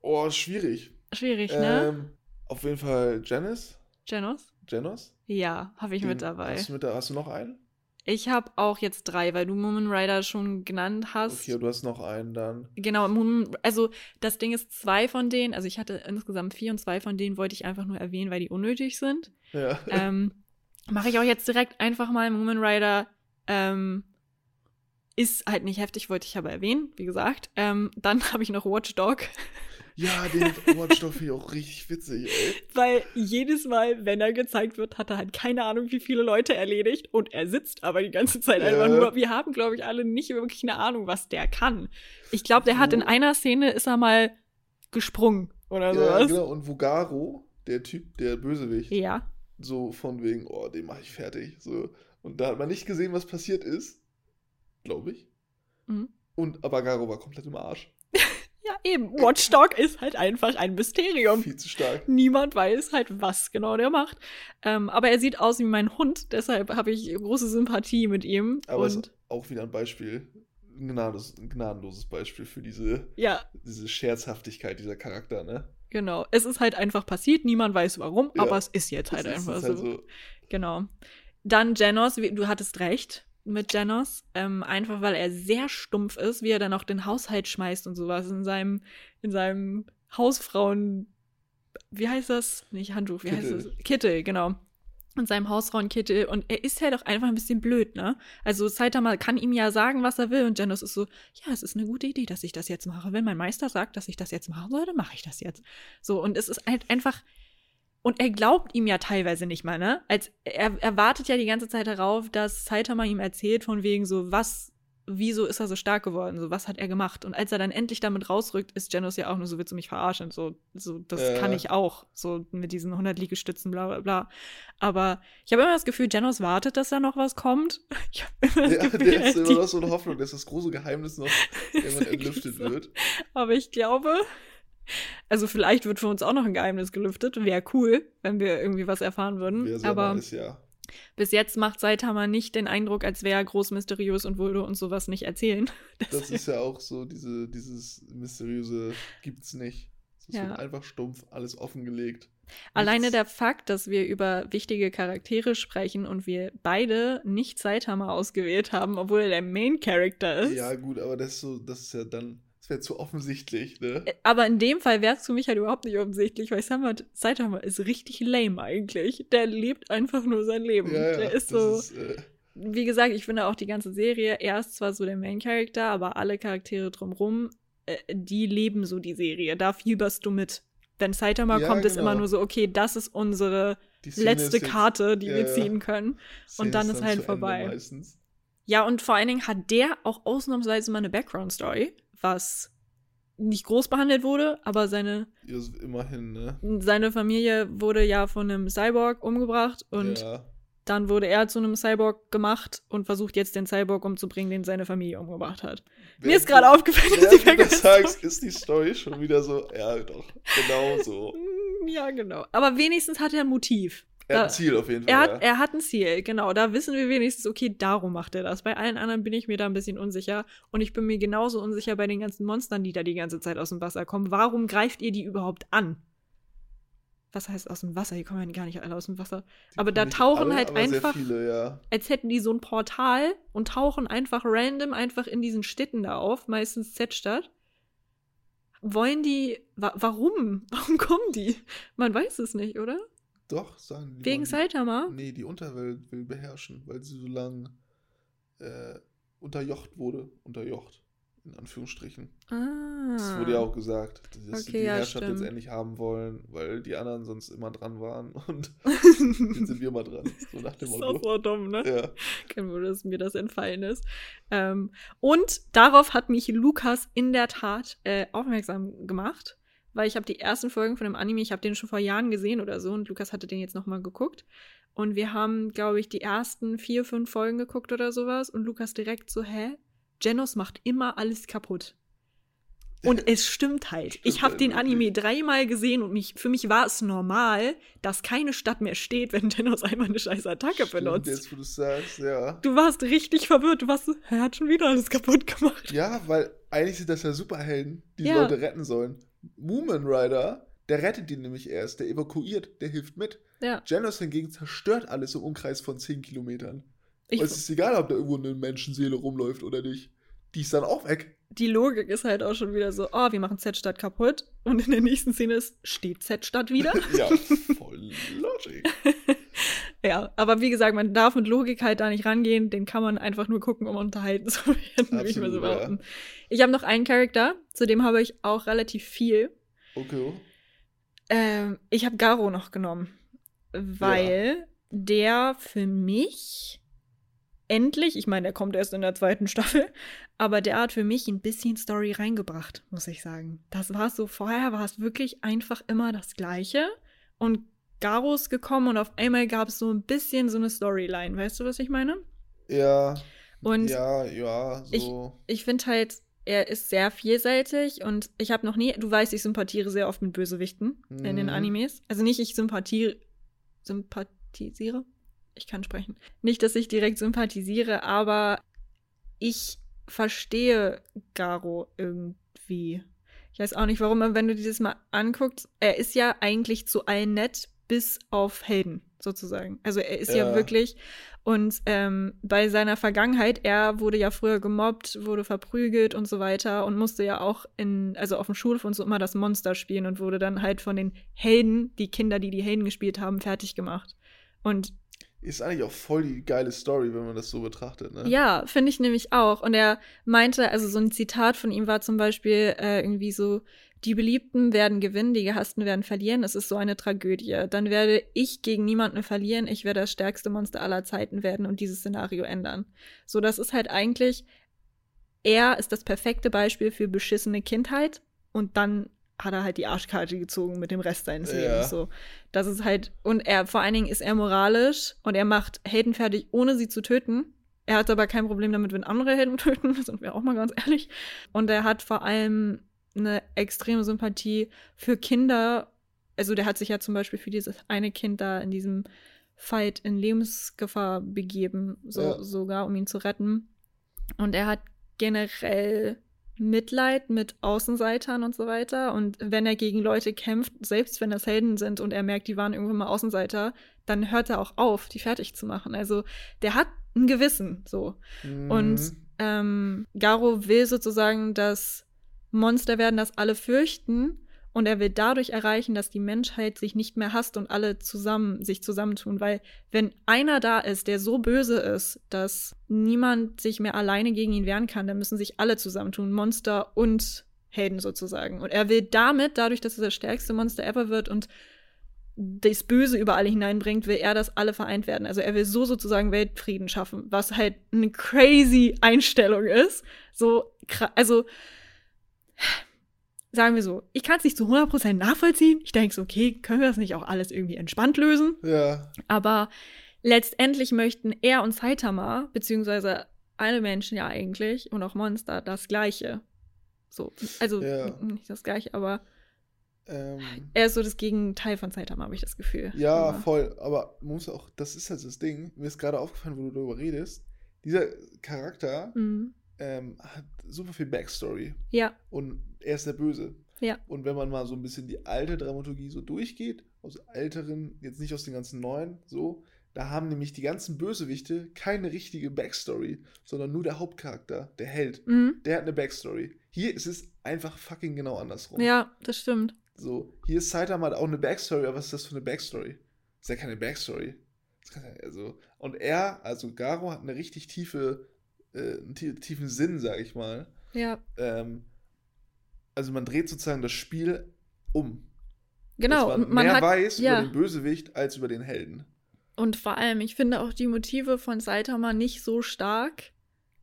oh, schwierig. Schwierig, ne? Ähm, auf jeden Fall Janice. Janos? Janos? Ja, habe ich Den mit dabei. Hast du, mit hast du noch einen? Ich habe auch jetzt drei, weil du Moon Rider schon genannt hast. Okay, du hast noch einen dann. Genau, Moon, also das Ding ist, zwei von denen, also ich hatte insgesamt vier und zwei von denen wollte ich einfach nur erwähnen, weil die unnötig sind. Ja. ähm, Mache ich auch jetzt direkt einfach mal. Moon Rider ähm, ist halt nicht heftig, wollte ich aber erwähnen, wie gesagt. Ähm, dann habe ich noch Watchdog, Ja, den Watchdog finde ich auch richtig witzig, ey. weil jedes Mal, wenn er gezeigt wird, hat er halt keine Ahnung, wie viele Leute erledigt und er sitzt aber die ganze Zeit Ja. einfach nur. Wir haben, glaube ich, alle nicht wirklich eine Ahnung, was der kann. Ich glaube, der hat in einer Szene ist er mal gesprungen oder Ja, sowas. genau. Und Vugaro, der Typ, der Bösewicht, Ja. so von wegen, oh, den mache ich fertig. So. Und da hat man nicht gesehen, was passiert ist. Glaube ich. Mhm. Und aber Garo war komplett im Arsch. Ja, eben. Watchdog ist halt einfach ein Mysterium. Viel zu stark. Niemand weiß halt, was genau der macht. Ähm, aber er sieht aus wie mein Hund, deshalb habe ich große Sympathie mit ihm. Aber es und ist auch wieder ein Beispiel, ein gnadenloses, ein gnadenloses Beispiel für diese, ja, diese Scherzhaftigkeit dieser Charakter, ne? genau. Es ist halt einfach passiert, niemand weiß warum, Ja. aber es ist jetzt halt ist- einfach ist halt so. Genau. Dann Janos, du hattest recht mit Janos, ähm, einfach weil er sehr stumpf ist, wie er dann auch den Haushalt schmeißt und sowas in seinem, in seinem Hausfrauen, wie heißt das? Nicht Handtuch, wie heißt Kittel. das? Kittel, genau. In seinem Hausfrauenkittel und er ist halt auch einfach ein bisschen blöd, ne? Also Saitama kann ihm ja sagen, was er will und Janos ist so, ja, es ist eine gute Idee, dass ich das jetzt mache. Wenn mein Meister sagt, dass ich das jetzt machen soll, dann mache ich das jetzt. So, und es ist halt einfach, und er glaubt ihm ja teilweise nicht mal, ne? Als er, er wartet ja die ganze Zeit darauf, dass Saitama ihm erzählt, von wegen so, was, wieso ist er so stark geworden? So, was hat er gemacht? Und als er dann endlich damit rausrückt, ist Genos ja auch nur so, willst du mich verarschen? So, so das Ja. kann ich auch. So mit diesen 100 Liegestützen, bla bla bla. Aber ich habe immer das Gefühl, Genos wartet, dass da noch was kommt. Ich habe immer das Ja, Gefühl, der er ist immer noch so eine Hoffnung, dass das große Geheimnis noch irgendwann entlüftet so. wird. Aber ich glaube, also vielleicht wird für uns auch noch ein Geheimnis gelüftet. Wäre cool, wenn wir irgendwie was erfahren würden. Aber nice, ja. bis jetzt macht Saitama nicht den Eindruck, als wäre er groß mysteriös und würde uns sowas nicht erzählen. Das ist ja auch so, diese, dieses Mysteriöse gibt's nicht. Es Ja. wird einfach stumpf, alles offengelegt. Alleine Nichts- der Fakt, dass wir über wichtige Charaktere sprechen und wir beide nicht Saitama ausgewählt haben, obwohl er der Main Character ist. Ja, gut, aber das ist so, das ist ja dann, das wäre zu offensichtlich, ne? Aber in dem Fall wäre es für mich halt überhaupt nicht offensichtlich, weil Saitama, Saitama ist richtig lame eigentlich. Der lebt einfach nur sein Leben. Ja, ja, der ist so. Ist, äh, wie gesagt, ich finde auch die ganze Serie, er ist zwar so der Main Character, aber alle Charaktere drumrum, äh, die leben so die Serie. Da fieberst du mit. Wenn Saitama Ja, kommt, ist immer genau. nur so, okay, das ist unsere letzte ist Karte, die wir ziehen können. Und dann ist halt zu Ende vorbei. Ja, und vor allen Dingen hat der auch ausnahmsweise mal eine Background-Story, was nicht groß behandelt wurde, aber seine, Ja, so immerhin, ne? seine Familie wurde ja von einem Cyborg umgebracht und ja. Dann wurde er zu einem Cyborg gemacht und versucht jetzt den Cyborg umzubringen, den seine Familie umgebracht hat. Mir ist gerade aufgefallen, dass du das sagst, ist die Story schon wieder so, ja, doch, genau so. Ja, genau. Aber wenigstens hat er ein Motiv. Er hat ein Ziel auf jeden Fall. Er hat, ja. er hat ein Ziel, genau. Da wissen wir wenigstens, okay, darum macht er das. Bei allen anderen bin ich mir da ein bisschen unsicher. Und ich bin mir genauso unsicher bei den ganzen Monstern, die da die ganze Zeit aus dem Wasser kommen. Warum greift ihr die überhaupt an? Was heißt aus dem Wasser? Die kommen ja gar nicht alle aus dem Wasser. Die aber da tauchen alle, halt einfach- viele, ja. Als hätten die so ein Portal und tauchen einfach random einfach in diesen Städten da auf, meistens Z-Stadt. Wollen die. Wa warum? Warum kommen die? Man weiß es nicht, oder? Doch, sagen die. Wegen Saitama? Nee, die Unterwelt will beherrschen, weil sie so lange äh, unterjocht wurde. Unterjocht. In Anführungsstrichen. Ah. Das wurde ja auch gesagt, dass sie Okay, die ja, Herrschaft jetzt stimmt. endlich haben wollen, weil die anderen sonst immer dran waren und jetzt sind wir mal dran. So nach dem ist auch so dumm, ne? Ja. Kein Wunder, dass mir das entfallen ist. Ähm, und darauf hat mich Lukas in der Tat äh, aufmerksam gemacht, weil ich habe die ersten Folgen von dem Anime, ich habe den schon vor Jahren gesehen oder so und Lukas hatte den jetzt nochmal geguckt. Und wir haben, glaube ich, die ersten vier, fünf Folgen geguckt oder sowas und Lukas direkt so, hä? Genos macht immer alles kaputt. Und es stimmt halt. Stimmt ich habe halt den. Anime dreimal gesehen und mich, für mich war es normal, dass keine Stadt mehr steht, wenn Genos einmal eine scheiß Attacke Stimmt, benutzt. Jetzt, wo du sagst, ja. Du warst richtig verwirrt. Du warst so, er hat schon wieder alles kaputt gemacht. Ja, weil eigentlich sind das ja Superhelden, die Ja. Leute retten sollen. Moomin Rider, der rettet die nämlich erst, der evakuiert, der hilft mit. Ja. Genos hingegen zerstört alles im Umkreis von 10 Kilometern. Ich, es ist egal, ob da irgendwo eine Menschenseele rumläuft oder nicht. Die ist dann auch weg. die Logik ist halt auch schon wieder so, oh, wir machen Z-Stadt kaputt. Und in der nächsten Szene ist, steht Z-Stadt wieder. ja, voll Logic. Ja, aber wie gesagt, man darf mit Logik halt da nicht rangehen. Den kann man einfach nur gucken, um unterhalten zu werden, würde ich mal so Absolut, ja. behaupten. Ich habe noch einen Charakter, zu dem habe ich auch relativ viel. Okay. Ähm, ich habe Garo noch genommen, weil der für mich endlich, ich meine, der kommt erst in der zweiten Staffel, aber der hat für mich ein bisschen Story reingebracht, muss ich sagen. Das war so, vorher war es wirklich einfach immer das Gleiche und Garo ist gekommen und auf einmal gab es so ein bisschen so eine Storyline, weißt du, was ich meine? Ja. Und ja, ja, so. ich finde halt, er ist sehr vielseitig und ich habe noch nie, du weißt, ich sympathiere sehr oft mit Bösewichten in den Mhm. Animes. Also nicht, ich sympathiere, sympathisiere? Ich kann sprechen. Nicht, dass ich direkt sympathisiere, aber ich verstehe Garo irgendwie. Ich weiß auch nicht warum, aber wenn du dir das mal anguckst, er ist ja eigentlich zu allen nett, bis auf Helden, sozusagen. Also er ist ja, Ja. wirklich. Und ähm, bei seiner Vergangenheit, er wurde ja früher gemobbt, wurde verprügelt und so weiter und musste ja auch in, also auf dem Schulhof und so immer das Monster spielen und wurde dann halt von den Helden, die Kinder, die die Helden gespielt haben, fertig gemacht. Und Ist eigentlich auch voll die geile Story, wenn man das so betrachtet, ne? ja, finde ich nämlich auch. Und er meinte, also so ein Zitat von ihm war zum Beispiel äh, irgendwie so, die Beliebten werden gewinnen, die Gehassten werden verlieren. Es ist so eine Tragödie. Dann werde ich gegen niemanden verlieren. Ich werde das stärkste Monster aller Zeiten werden und dieses Szenario ändern. So, das ist halt eigentlich, er ist das perfekte Beispiel für beschissene Kindheit und dann hat er halt die Arschkarte gezogen mit dem Rest seines Ja. Lebens. So, das ist halt, und er, vor allen Dingen ist er moralisch und er macht Helden fertig, ohne sie zu töten. Er hat aber kein Problem damit, wenn andere Helden töten, sind wir auch mal ganz ehrlich. Und er hat vor allem eine extreme Sympathie für Kinder. Also der hat sich ja zum Beispiel für dieses eine Kind da in diesem Fight in Lebensgefahr begeben, so, Ja. sogar, um ihn zu retten. Und er hat generell Mitleid mit Außenseitern und so weiter. Und wenn er gegen Leute kämpft, selbst wenn das Helden sind und er merkt, die waren irgendwann mal Außenseiter, dann hört er auch auf, die fertig zu machen. Also der hat ein Gewissen, so. Mhm. Und ähm, Garo will sozusagen, dass Monster werden, das alle fürchten. Und er will dadurch erreichen, dass die Menschheit sich nicht mehr hasst und alle zusammen sich zusammentun. Weil wenn einer da ist, der so böse ist, dass niemand sich mehr alleine gegen ihn wehren kann, dann müssen sich alle zusammentun. Monster und Helden sozusagen. Und er will damit, dadurch, dass er das stärkste Monster ever wird und das Böse über alle hineinbringt, will er, dass alle vereint werden. Also er will so sozusagen Weltfrieden schaffen, was halt eine crazy Einstellung ist. So, also sagen wir so, ich kann es nicht zu 100% nachvollziehen. Ich denke so, okay, können wir das nicht auch alles irgendwie entspannt lösen? Ja. Aber letztendlich möchten er und Saitama, beziehungsweise alle Menschen ja eigentlich und auch Monster, das Gleiche. So, also Ja. nicht das Gleiche, aber Ähm, Er ist so das Gegenteil von Saitama, habe ich das Gefühl. ja, Aber- voll. Aber man muss auch, das ist halt das Ding. Mir ist gerade aufgefallen, wo du darüber redest. Dieser Charakter Mhm. Ähm, hat super viel Backstory. Ja, Und er ist der Böse. Ja. Und wenn man mal so ein bisschen die alte Dramaturgie so durchgeht, aus älteren, jetzt nicht aus den ganzen neuen, so, da haben nämlich die ganzen Bösewichte keine richtige Backstory, sondern nur der Hauptcharakter, der Held. mhm. Der hat eine Backstory. Hier ist es einfach fucking genau andersrum. ja, das stimmt. So, hier ist Saitama hat auch eine Backstory, aber was ist das für eine Backstory? Das ist ja keine Backstory. Also, und er, also Garo, hat eine richtig tiefe, äh, einen tie- tiefen Sinn, sag ich mal. Ja, Ähm, also man dreht sozusagen das Spiel um. genau. Dass man, man mehr hat, weiß ja. über den Bösewicht als über den Helden. Und vor allem, ich finde auch die Motive von Saitama nicht so stark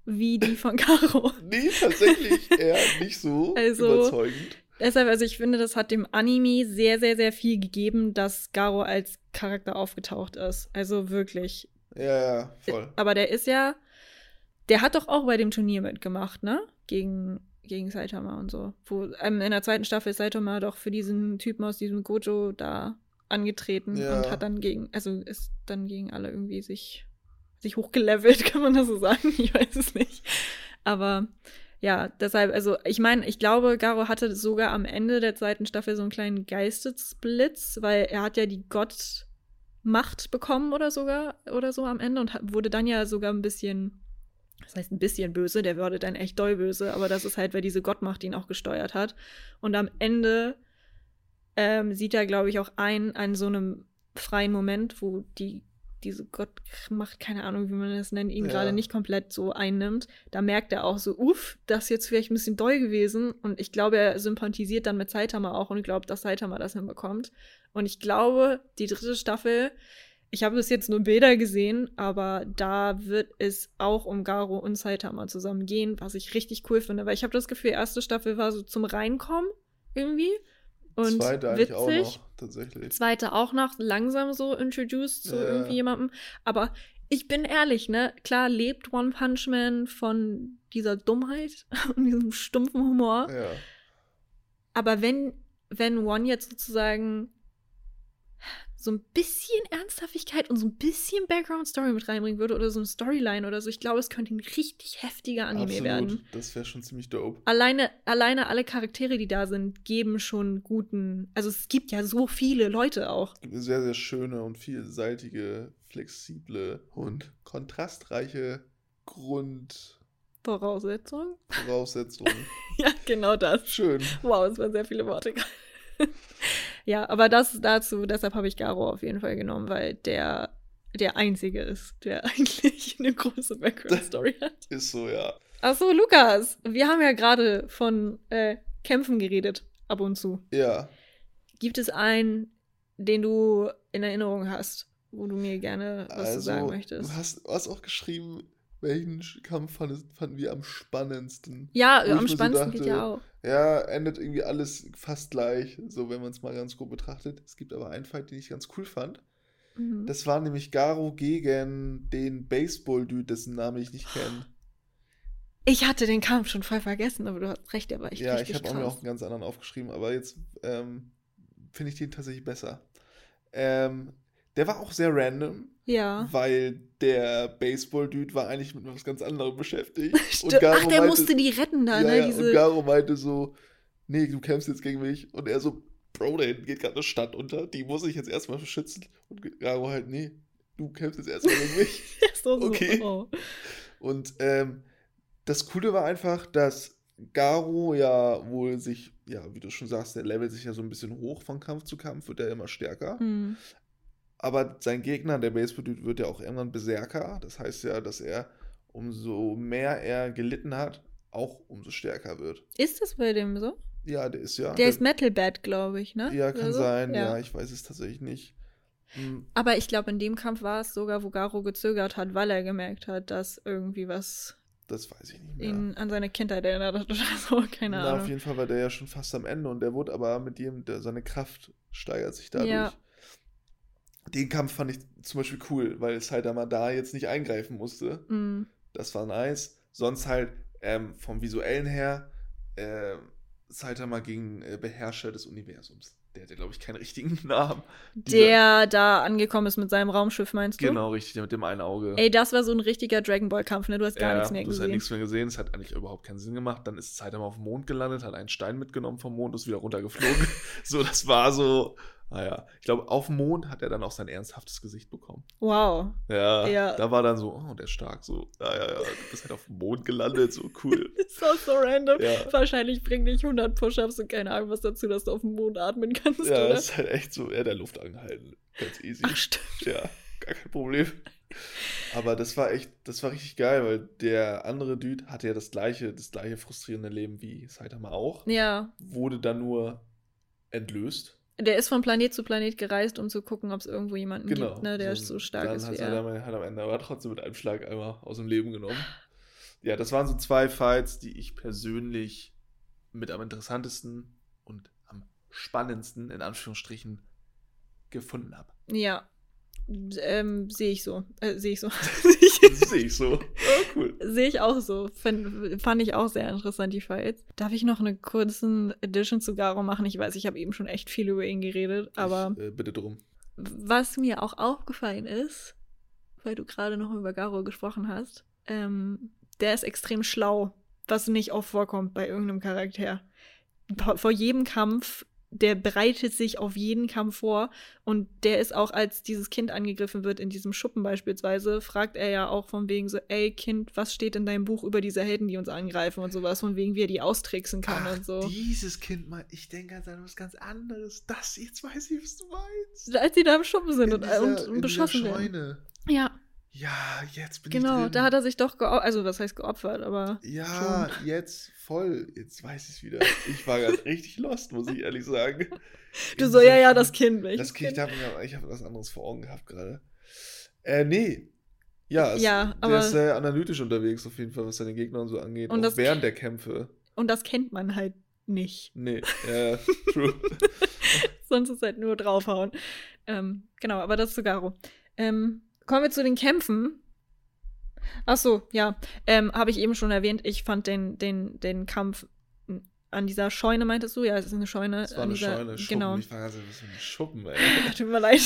wie die von Karo. Nee, tatsächlich eher nicht so Also- überzeugend. Deshalb, also ich finde, das hat dem Anime sehr, sehr, sehr viel gegeben, dass Garo als Charakter aufgetaucht ist. Also wirklich. Ja, ja, voll. Aber der ist ja, der hat doch auch bei dem Turnier mitgemacht, ne? Gegen, gegen Saitama und so. Wo ähm, in der zweiten Staffel ist Saitama doch für diesen Typen aus diesem Gojo da angetreten Ja. und hat dann gegen, also ist dann gegen alle irgendwie sich, sich hochgelevelt, kann man das so sagen? Ich weiß es nicht. Aber ja, deshalb, also ich meine, ich glaube, Garo hatte sogar am Ende der zweiten Staffel so einen kleinen Geistesblitz, weil er hat ja die Gottmacht bekommen oder sogar oder so am Ende und hat, wurde dann ja sogar ein bisschen, das heißt ein bisschen böse, der wurde dann echt doll böse, aber das ist halt, weil diese Gottmacht ihn auch gesteuert hat. Und am Ende ähm, sieht er, glaube ich, auch ein, an so einem freien Moment, wo die diese Gottmacht, keine Ahnung, wie man das nennt, ihn Ja. gerade nicht komplett so einnimmt. Da merkt er auch so, uff, das ist jetzt vielleicht ein bisschen doll gewesen. Und ich glaube, er sympathisiert dann mit Saitama auch und glaubt, dass Saitama das hinbekommt. Und ich glaube, die dritte Staffel, ich habe bis jetzt nur Bilder gesehen, aber da wird es auch um Garo und Saitama zusammen gehen, was ich richtig cool finde, weil ich habe das Gefühl, erste Staffel war so zum Reinkommen irgendwie. Und Zweite eigentlich witzig. auch noch, tatsächlich. Zweite auch noch langsam so introduced zu Ja. irgendwie jemandem. Aber ich bin ehrlich, ne? Klar lebt One Punch Man von dieser Dummheit und diesem stumpfen Humor. Ja. Aber wenn, wenn One jetzt sozusagen so ein bisschen Ernsthaftigkeit und so ein bisschen Background-Story mit reinbringen würde oder so eine Storyline oder so, ich glaube, es könnte ein richtig heftiger Anime Absolut. werden. Das wäre schon ziemlich dope. Alleine, alleine alle Charaktere, die da sind, geben schon guten. Also es gibt ja so viele Leute auch. Eine sehr, sehr schöne und vielseitige, flexible und kontrastreiche Grundvoraussetzungen. Voraussetzung. Ja, genau das. Schön. Wow, es waren sehr viele Worte. ja, aber das dazu, deshalb habe ich Garo auf jeden Fall genommen, weil der der einzige ist, der eigentlich eine große Background-Story hat. Ist so, ja. Achso, Lukas, wir haben ja gerade von äh, Kämpfen geredet, ab und zu. Ja. Gibt es einen, den du in Erinnerung hast, wo du mir gerne was zu sagen möchtest? Also, Du hast, du hast auch geschrieben, welchen Kampf fandest, fanden wir am spannendsten. Ja, Wo am mir so spannendsten geht dachte, ja auch. Ja, endet irgendwie alles fast gleich, so wenn man es mal ganz grob betrachtet. Es gibt aber einen Fight, den ich ganz cool fand. Mhm. Das war nämlich Garo gegen den Baseball-Dude, dessen Namen ich nicht kenne. Ich hatte den Kampf schon voll vergessen, aber du hast recht, der war echt Ja, ich habe auch mir auch einen ganz anderen aufgeschrieben, aber jetzt ähm, finde ich den tatsächlich besser. Ähm, der war auch sehr random, Ja. weil der Baseball-Dude war eigentlich mit was ganz anderem beschäftigt. Stimmt. Ach, der musste die retten da, ja, ne? ja, Diese, und Garo meinte so, nee, du kämpfst jetzt gegen mich. Und er so, Bro, da hinten geht gerade eine Stadt unter, die muss ich jetzt erstmal beschützen. Und Garo halt, nee, du kämpfst jetzt erstmal gegen mich. so, so, Okay. oh. Und ähm, das Coole war einfach, dass Garo ja wohl sich, ja, wie du schon sagst, der levelt sich ja so ein bisschen hoch von Kampf zu Kampf, wird er immer stärker. Hm. Aber sein Gegner, der Baseball-Dude, wird ja auch irgendwann Berserker. Das heißt ja, dass er, umso mehr er gelitten hat, auch umso stärker wird. Ist das bei dem so? Ja, der ist ja. Der ist Metal Bad, glaube ich, ne? Ja, kann so? sein. Ja. ich weiß es tatsächlich nicht. Hm, Aber ich glaube, in dem Kampf war es sogar, wo Garo gezögert hat, weil er gemerkt hat, dass irgendwie was das weiß ich nicht mehr. ihn an seine Kindheit erinnert hat oder so. Keine Na, auf Ahnung. jeden Fall war der ja schon fast am Ende und der wurde aber mit dem, der, seine Kraft steigert sich dadurch. Ja. Den Kampf fand ich zum Beispiel cool, weil halt einmal da jetzt nicht eingreifen musste. Hm. Das war nice. Sonst halt ähm, vom visuellen her, ähm, Saitama gegen äh, Beherrscher des Universums. Der hat ja, glaube ich, keinen richtigen Namen. Der da angekommen ist mit seinem Raumschiff, meinst du? Genau, richtig, mit dem einen Auge. Ey, das war so ein richtiger Dragon Ball Kampf, ne? Du hast gar ja, nichts mehr du hast halt gesehen. nichts mehr gesehen, es hat eigentlich überhaupt keinen Sinn gemacht. Dann ist Saitama auf dem Mond gelandet, hat einen Stein mitgenommen vom Mond, ist wieder runtergeflogen. so, das war so, naja. Ich glaube, auf dem Mond hat er dann auch sein ernsthaftes Gesicht bekommen. Wow. Ja, Ja. da war dann so, oh, der ist stark, so, ja, ja, ja, du bist halt auf dem Mond gelandet, so cool. Das war so random. Ja. Wahrscheinlich bringen dich 100 Push-Ups und keine Ahnung was dazu, dass du auf dem Mond atmen kannst, ja, oder? das ist halt echt so, er der Luft angehalten. Ganz easy. Ach, stimmt. Ja, gar kein Problem. Aber das war echt, das war richtig geil, weil der andere Dude hatte ja das gleiche, das gleiche frustrierende Leben wie Saitama auch. Ja. Wurde dann nur entlöst. Der ist von Planet zu Planet gereist, um zu gucken, ob es irgendwo jemanden Genau. gibt, ne, der ist so stark dann ist hat wie er. Saitama halt am Ende aber trotzdem mit einem Schlag einmal aus dem Leben genommen. Ja, das waren so zwei Fights, die ich persönlich mit am interessantesten und am spannendsten, in Anführungsstrichen, gefunden habe. Ja. Ähm, sehe ich so. Äh, sehe ich so. Sehe ich so. Oh, cool. Sehe ich auch so. Fand, fand ich auch sehr interessant, die Fights. Darf ich noch eine kurzen Addition zu Garo machen? Ich weiß, ich habe eben schon echt viel über ihn geredet, aber Ich, äh, bitte drum. was mir auch aufgefallen ist, weil du gerade noch über Garo gesprochen hast, ähm, der ist extrem schlau, was nicht oft vorkommt bei irgendeinem Charakter. Vor jedem Kampf, der bereitet sich auf jeden Kampf vor und der ist auch, als dieses Kind angegriffen wird, in diesem Schuppen beispielsweise, fragt er ja auch von wegen so, ey Kind, was steht in deinem Buch über diese Helden, die uns angreifen und sowas, von wegen, wie er die austricksen kann Ach, und so. dieses Kind mal, ich denke an was ganz anderes. Das, jetzt weiß ich, was du meinst. Als die da im Schuppen sind In und, dieser- und, und beschossen werden. Ja, Ja, jetzt bin ich Genau, da hat er sich doch geopfert, also was heißt geopfert, aber Ja, jetzt voll. Jetzt weiß ich es wieder. Ich war gerade richtig lost, muss ich ehrlich sagen. du In so, ja, ja, das Kind, welches Das Kind, Kind? ich habe hab was anderes vor Augen gehabt gerade. Äh, nee. Ja, es, Ja, der aber- ist sehr analytisch unterwegs, auf jeden Fall, was seine Gegner und so angeht. Und auch während der Kämpfe. Und das kennt man halt nicht. Nee, ja, true. Sonst ist halt nur draufhauen. Ähm, genau, aber das zu Garo. Ähm, kommen wir zu den Kämpfen. Ach so, ja. Ähm, Habe ich eben schon erwähnt. Ich fand den, den, den Kampf an dieser Scheune, meintest du? Ja, es ist eine Scheune. Das war eine dieser, Scheune, Schuppen. Genau. Ich war was für ein Schuppen, ey. Tut mir leid.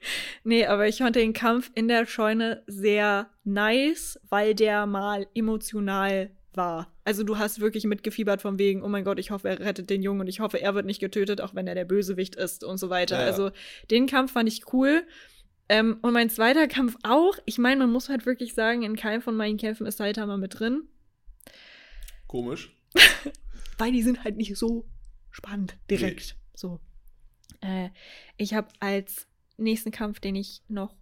nee, aber ich fand den Kampf in der Scheune sehr nice, weil der mal emotional war. Also du hast wirklich mitgefiebert von wegen, oh mein Gott, ich hoffe, er rettet den Jungen und ich hoffe, er wird nicht getötet, auch wenn er der Bösewicht ist und so weiter. Ja. Also den Kampf fand ich cool. Ähm, und mein zweiter Kampf auch. Ich meine, man muss halt wirklich sagen, in keinem von meinen Kämpfen ist Saitama mit drin, Komisch. weil die sind halt nicht so spannend direkt. So. Äh, ich habe als nächsten Kampf, den ich noch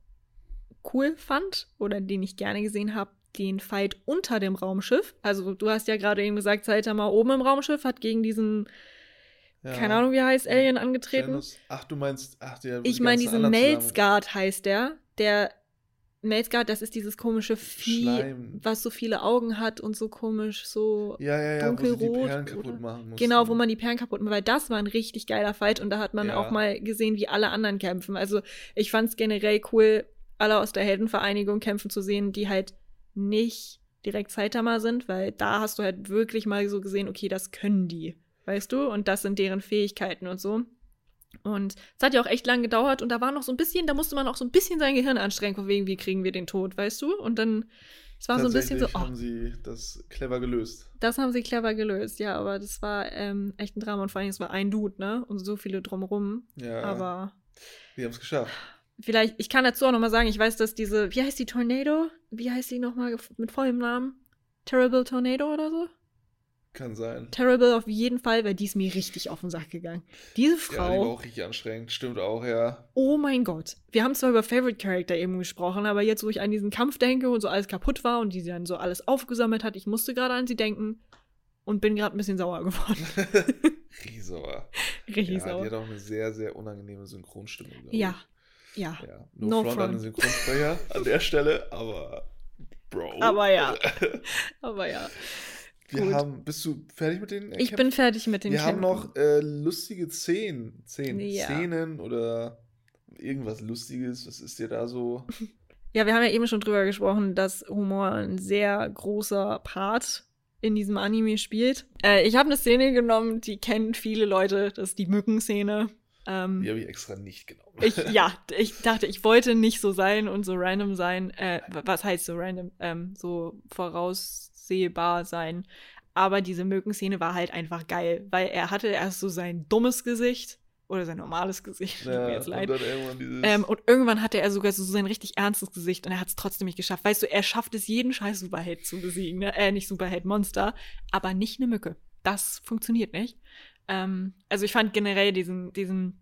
cool fand oder den ich gerne gesehen habe, den Fight unter dem Raumschiff. Also du hast ja gerade eben gesagt, Saitama oben im Raumschiff hat gegen diesen, Ja. keine Ahnung, wie er heißt, Alien angetreten. Janus- Ach, du meinst, ach, der. Ich meine diesen Melzgard heißt der. Der Melzgard, das ist dieses komische Vieh, Schleim. was so viele Augen hat und so komisch, so Ja, ja, ja, wo sie die dunkelrot Perlen kaputt machen mussten. Genau, wo man die Perlen kaputt macht, weil das war ein richtig geiler Fight und da hat man Ja. auch mal gesehen, wie alle anderen kämpfen. Also ich fand es generell cool, alle aus der Heldenvereinigung kämpfen zu sehen, die halt nicht direkt Saitama sind, weil da hast du halt wirklich mal so gesehen, okay, das können die, weißt du? Und das sind deren Fähigkeiten und so. Und es hat ja auch echt lang gedauert und da war noch so ein bisschen, da musste man auch so ein bisschen sein Gehirn anstrengen, von wegen, wie kriegen wir den Tod, weißt du? Und dann, es war so ein bisschen so, oh, haben sie das clever gelöst. das haben sie clever gelöst, ja, aber das war ähm, echt ein Drama und vor allem, es war ein Dude, ne? Und so viele drumherum. Ja, Aber wir haben es geschafft. vielleicht, ich kann dazu auch nochmal sagen, ich weiß, dass diese, wie heißt die Tornado? Wie heißt die nochmal mit vollem Namen? Terrible Tornado oder so? Kann sein. Terrible auf jeden Fall, weil die ist mir richtig auf den Sack gegangen. Diese Ja, die war Frau, auch richtig anstrengend. Stimmt auch, ja. oh mein Gott. Wir haben zwar über Favorite Character eben gesprochen, aber jetzt, wo ich an diesen Kampf denke und so alles kaputt war und die dann so alles aufgesammelt hat, ich musste gerade an sie denken und bin gerade ein bisschen sauer geworden. Riesauer. Richtig Ja, sauer. die hat auch eine sehr, sehr unangenehme Synchronstimme. Ja, ich. ja. ja. No, No front, an den front. Synchronsprecher an der Stelle, aber Bro. Aber ja. Aber ja. Wir gut. haben, bist du fertig mit den Ich Kämpfen? bin fertig mit den Wir haben Kämpfen. noch äh, lustige Szenen. Szenen. Ja. Szenen oder irgendwas Lustiges. Was ist dir da so? Ja, wir haben ja eben schon drüber gesprochen, dass Humor ein sehr großer Part in diesem Anime spielt. Äh, ich habe eine Szene genommen, die kennen viele Leute. Das ist die Mückenszene. Ähm, Die habe ich extra nicht genommen. ich, ja, ich dachte, ich wollte nicht so sein und so random sein. Äh, was heißt so random? Ähm, so voraussehbar sein. Aber diese Mückenszene war halt einfach geil, weil er hatte erst so sein dummes Gesicht oder sein normales Gesicht. Tut mir jetzt leid. Und irgendwann. Ähm, und irgendwann hatte er sogar so sein richtig ernstes Gesicht und er hat es trotzdem nicht geschafft. Weißt du, er schafft es, jeden scheiß Superheld zu besiegen. Ne? Äh, nicht Superheld-Monster, aber nicht eine Mücke. Das funktioniert nicht. Ähm, also ich fand generell diesen, diesen,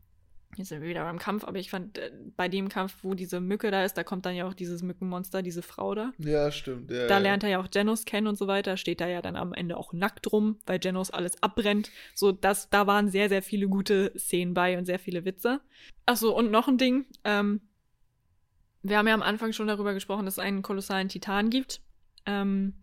jetzt sind wir wieder beim Kampf, aber ich fand äh, bei dem Kampf, wo diese Mücke da ist, da kommt dann ja auch dieses Mückenmonster, diese Frau da. ja, stimmt. Ja, Da lernt er ja auch Genos kennen und so weiter, steht da ja dann am Ende auch nackt rum, weil Genos alles abbrennt. So, das, da waren sehr, sehr viele gute Szenen bei und sehr viele Witze. Achso, und noch ein Ding. Ähm, wir haben ja am Anfang schon darüber gesprochen, dass es einen kolossalen Titan gibt. Ähm,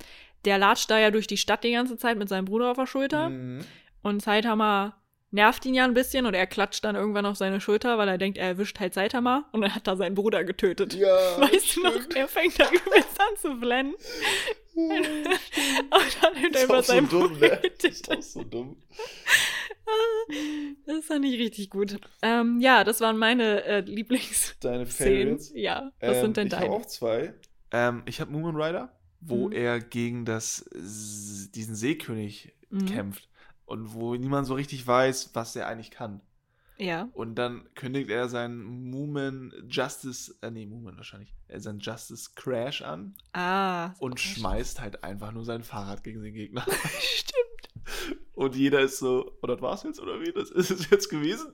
der latscht da ja durch die Stadt die ganze Zeit mit seinem Bruder auf der Schulter. Mhm. Und Saitama nervt ihn ja ein bisschen und er klatscht dann irgendwann auf seine Schulter, weil er denkt, er erwischt halt Saitama und er hat da seinen Bruder getötet. Ja. Weißt du noch, stimmt. er fängt da übelst an zu flennen. Und dann nimmt er Ist auch so seinen dumm, Bruder ne? getötet. Ist auch so dumm. Das fand ich richtig gut. Ähm, ja, das waren meine äh, Lieblingsszenen. Deine Favorites. Ja, was Ähm, sind denn ich habe deine? auch zwei. Ähm, ich habe Moomin Rider, wo Mhm. er gegen das, diesen Seekönig Mhm. kämpft und wo niemand so richtig weiß, was er eigentlich kann. Ja. Und dann kündigt er seinen Moomin Justice, äh, nee, Moomin wahrscheinlich, äh, seinen Justice Crash an Ah. und okay. schmeißt halt einfach nur sein Fahrrad gegen den Gegner. Stimmt. Und jeder ist so, oh, das war's jetzt oder wie? Das ist es jetzt gewesen?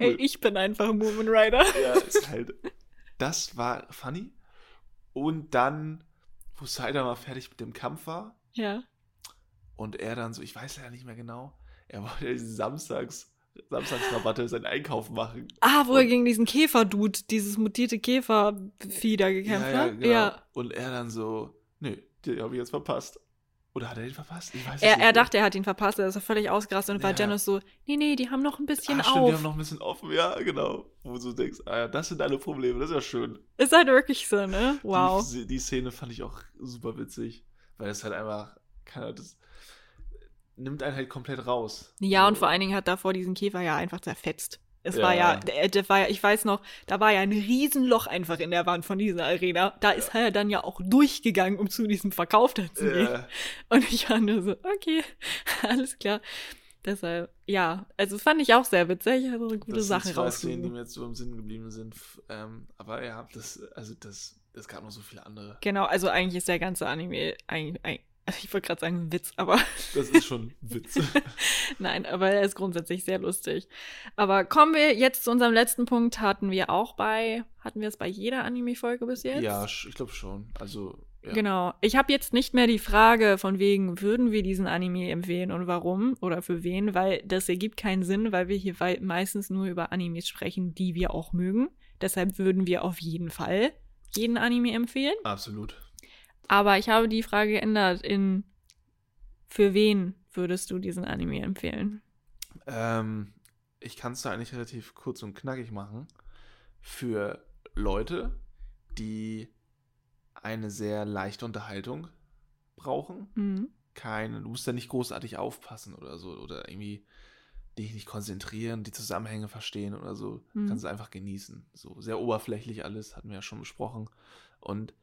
Ja, Ey, ich bin einfach Moomin Rider. Ja, ist halt. Das war funny. Und dann, wo Saitama fertig mit dem Kampf war Ja. Und er dann so, ich weiß ja nicht mehr genau, er wollte Samstags, Samstagsrabatte seinen Einkauf machen. Ah, wo er Und- gegen diesen Käfer-Dude, dieses mutierte Käfervieh da gekämpft ja, ja, hat. genau. Ja. Und er dann so, nö, den habe ich jetzt verpasst. Oder hat er den verpasst? Ich weiß Er, nicht er dachte, er hat ihn verpasst, er ist völlig ausgerastet und war Ja. Janis so, nee, nee, die haben noch ein bisschen ah, stimmt, auf. die haben noch ein bisschen offen, ja, genau. Wo du denkst, ah ja, das sind deine Probleme, das ist ja schön. ist halt wirklich so, ne? Wow. Die, die Szene fand ich auch super witzig, weil es halt einfach, keine Ahnung, das nimmt einen halt komplett raus. Ja, So. und vor allen Dingen hat davor diesen Käfer ja einfach zerfetzt. Es Ja. war ja, der war ja, ich weiß noch, da war ja ein Riesenloch einfach in der Wand von dieser Arena. Da ist er dann ja auch durchgegangen, um zu diesem Verkauf da zu gehen. Ja, Und ich war nur so, okay, alles klar. Deshalb, ja, also fand ich auch sehr witzig. Also gute das Sachen zwei Szenen, die mir jetzt so im Sinn geblieben sind. Ähm, aber ja, das, also das, es gab noch so viele andere. Genau, also eigentlich ist der ganze Anime, eigentlich, also ich wollte gerade sagen Witz, aber Das ist schon Witz. Nein, aber er ist grundsätzlich sehr lustig. Aber kommen wir jetzt zu unserem letzten Punkt. Hatten wir auch bei, hatten wir es bei jeder Anime-Folge bis jetzt? ja, ich glaube schon. Also, ja. Genau. Ich habe jetzt nicht mehr die Frage von wegen, würden wir diesen Anime empfehlen und warum oder für wen, weil das ergibt keinen Sinn, weil wir hier meistens nur über Animes sprechen, die wir auch mögen. Deshalb würden wir auf jeden Fall jeden Anime empfehlen. Absolut. Aber ich habe die Frage geändert in, für wen würdest du diesen Anime empfehlen? Ähm, ich kann es da eigentlich relativ kurz und knackig machen. Für Leute, die eine sehr leichte Unterhaltung brauchen. Mhm. Keine, du musst da nicht großartig aufpassen oder so. Oder irgendwie dich nicht konzentrieren, die Zusammenhänge verstehen oder so. Mhm. Kannst du einfach genießen. So sehr oberflächlich alles, hatten wir ja schon besprochen. Und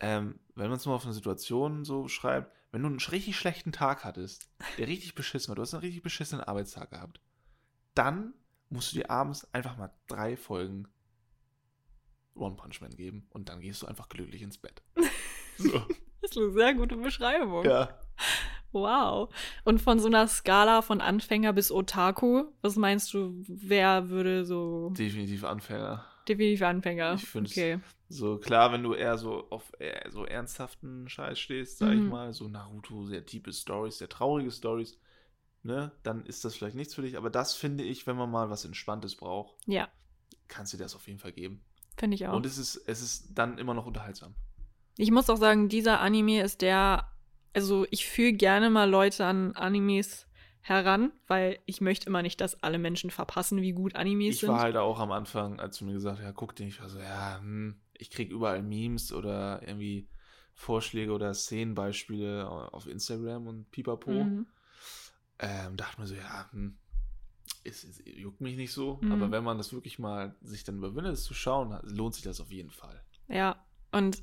ähm, wenn man es nur auf eine Situation so schreibt, wenn du einen richtig schlechten Tag hattest, der richtig beschissen war, du hast einen richtig beschissenen Arbeitstag gehabt, dann musst du dir abends einfach mal drei Folgen One Punch Man geben und dann gehst du einfach glücklich ins Bett. So. Das ist eine sehr gute Beschreibung. ja. Wow. Und von so einer Skala von Anfänger bis Otaku, was meinst du, wer würde so Definitiv Anfänger. definitiv Anfänger? Ich find's- okay. So klar, wenn du eher so auf eher so ernsthaften Scheiß stehst, sag ich Mhm. mal, so Naruto, sehr tiefe Stories, sehr traurige Stories, ne, dann ist das vielleicht nichts für dich. Aber das finde ich, wenn man mal was Entspanntes braucht, Ja, kannst du dir das auf jeden Fall geben. finde ich auch. Und es ist, es ist dann immer noch unterhaltsam. Ich muss auch sagen, dieser Anime ist der, also ich fühle gerne mal Leute an Animes heran, weil ich möchte immer nicht, dass alle Menschen verpassen, wie gut Animes Ich sind. war halt auch am Anfang, als du mir gesagt hast, ja, guck den, ich war so, ja, hm, ich krieg überall Memes oder irgendwie Vorschläge oder Szenenbeispiele auf Instagram und Pipapo. Mhm. Ähm, dachte mir so, ja, hm, es, es juckt mich nicht so. Mhm. Aber wenn man das wirklich mal sich dann überwindet, es zu schauen, lohnt sich das auf jeden Fall. Ja, und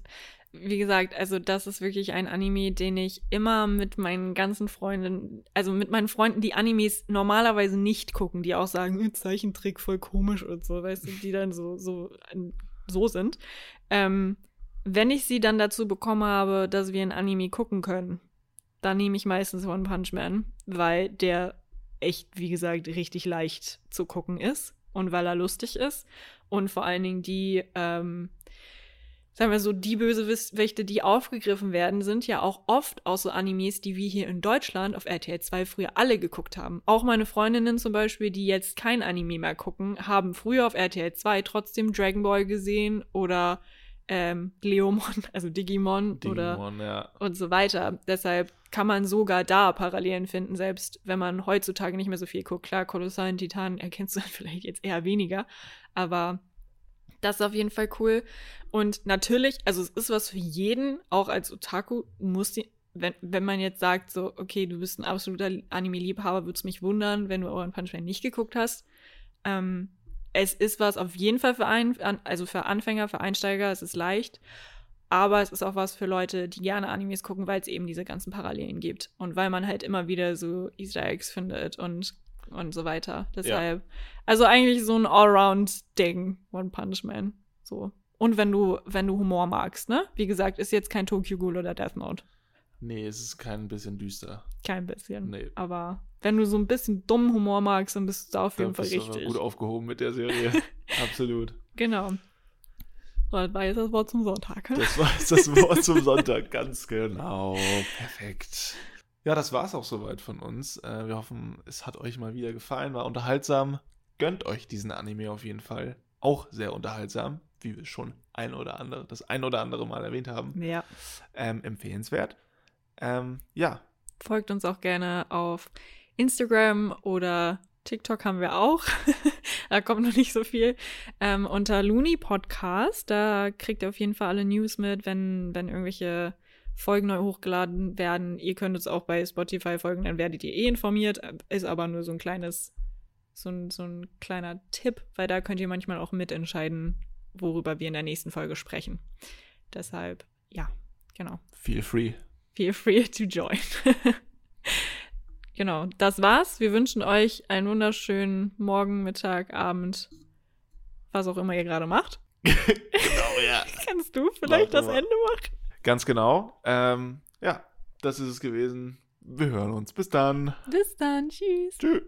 wie gesagt, also das ist wirklich ein Anime, den ich immer mit meinen ganzen Freunden, also mit meinen Freunden, die Animes normalerweise nicht gucken, die auch sagen, "Äh, Zeichentrick voll komisch und so, weißt du, die dann so, so, so sind. Ähm, wenn ich sie dann dazu bekommen habe, dass wir ein Anime gucken können, dann nehme ich meistens One Punch Man, weil der echt, wie gesagt, richtig leicht zu gucken ist und weil er lustig ist und vor allen Dingen die, ähm, sagen wir so, die Bösewichte, die aufgegriffen werden, sind ja auch oft aus so Animes, die wir hier in Deutschland auf RTL 2 früher alle geguckt haben. Auch meine Freundinnen zum Beispiel, die jetzt kein Anime mehr gucken, haben früher auf RTL 2 trotzdem Dragon Ball gesehen oder ähm, Leomon, also Digimon, oder Digimon, ja. und so weiter. Deshalb kann man sogar da Parallelen finden, selbst wenn man heutzutage nicht mehr so viel guckt. Klar, kolossalen Titan erkennst du dann vielleicht jetzt eher weniger, aber das ist auf jeden Fall cool. Und natürlich, also es ist was für jeden, auch als Otaku, muss die, wenn, wenn man jetzt sagt, so, okay, du bist ein absoluter Anime-Liebhaber, würde es mich wundern, wenn du One Punch Man nicht geguckt hast. Ähm, es ist was auf jeden Fall für ein, an- also für Anfänger, für Einsteiger, es ist leicht. Aber es ist auch was für Leute, die gerne Animes gucken, weil es eben diese ganzen Parallelen gibt. Und weil man halt immer wieder so Easter Eggs findet und, und so weiter. Deshalb, also eigentlich so ein Allround-Ding, One Punch Man. So. Und wenn du, wenn du Humor magst, ne? Wie gesagt, ist jetzt kein Tokyo Ghoul oder Death Note. Nee, es ist kein bisschen düster. Kein bisschen. Nee. Aber wenn du so ein bisschen dummen Humor magst, dann bist du da auf jeden Fall bist du richtig. gut aufgehoben mit der Serie. Absolut. Genau. So, das war jetzt das Wort zum Sonntag. Das war jetzt das Wort zum Sonntag, ganz genau. Perfekt. Ja, das war es auch soweit von uns. Äh, wir hoffen, es hat euch mal wieder gefallen, war unterhaltsam. Gönnt euch diesen Anime auf jeden Fall. Auch sehr unterhaltsam, wie wir schon ein oder andere, das ein oder andere Mal erwähnt haben. Ja. Ähm, empfehlenswert. Ähm, ja, Folgt uns auch gerne auf Instagram oder TikTok haben wir auch. da kommt noch nicht so viel. Ähm, unter Looney Podcast, da kriegt ihr auf jeden Fall alle News mit, wenn, wenn irgendwelche Folgen neu hochgeladen werden. Ihr könnt uns auch bei Spotify folgen, dann werdet ihr eh informiert. Ist aber nur so ein kleines, so ein, so ein kleiner Tipp, weil da könnt ihr manchmal auch mitentscheiden, worüber wir in der nächsten Folge sprechen. Deshalb, ja, genau. feel free. Feel free to join. genau, das war's. Wir wünschen euch einen wunderschönen Morgen, Mittag, Abend, was auch immer ihr gerade macht. genau, ja. Kannst du vielleicht Mach das mal. Ende machen? Ganz genau. Ähm, ja, das ist es gewesen. Wir hören uns. Bis dann. Bis dann. Tschüss. Tschüss.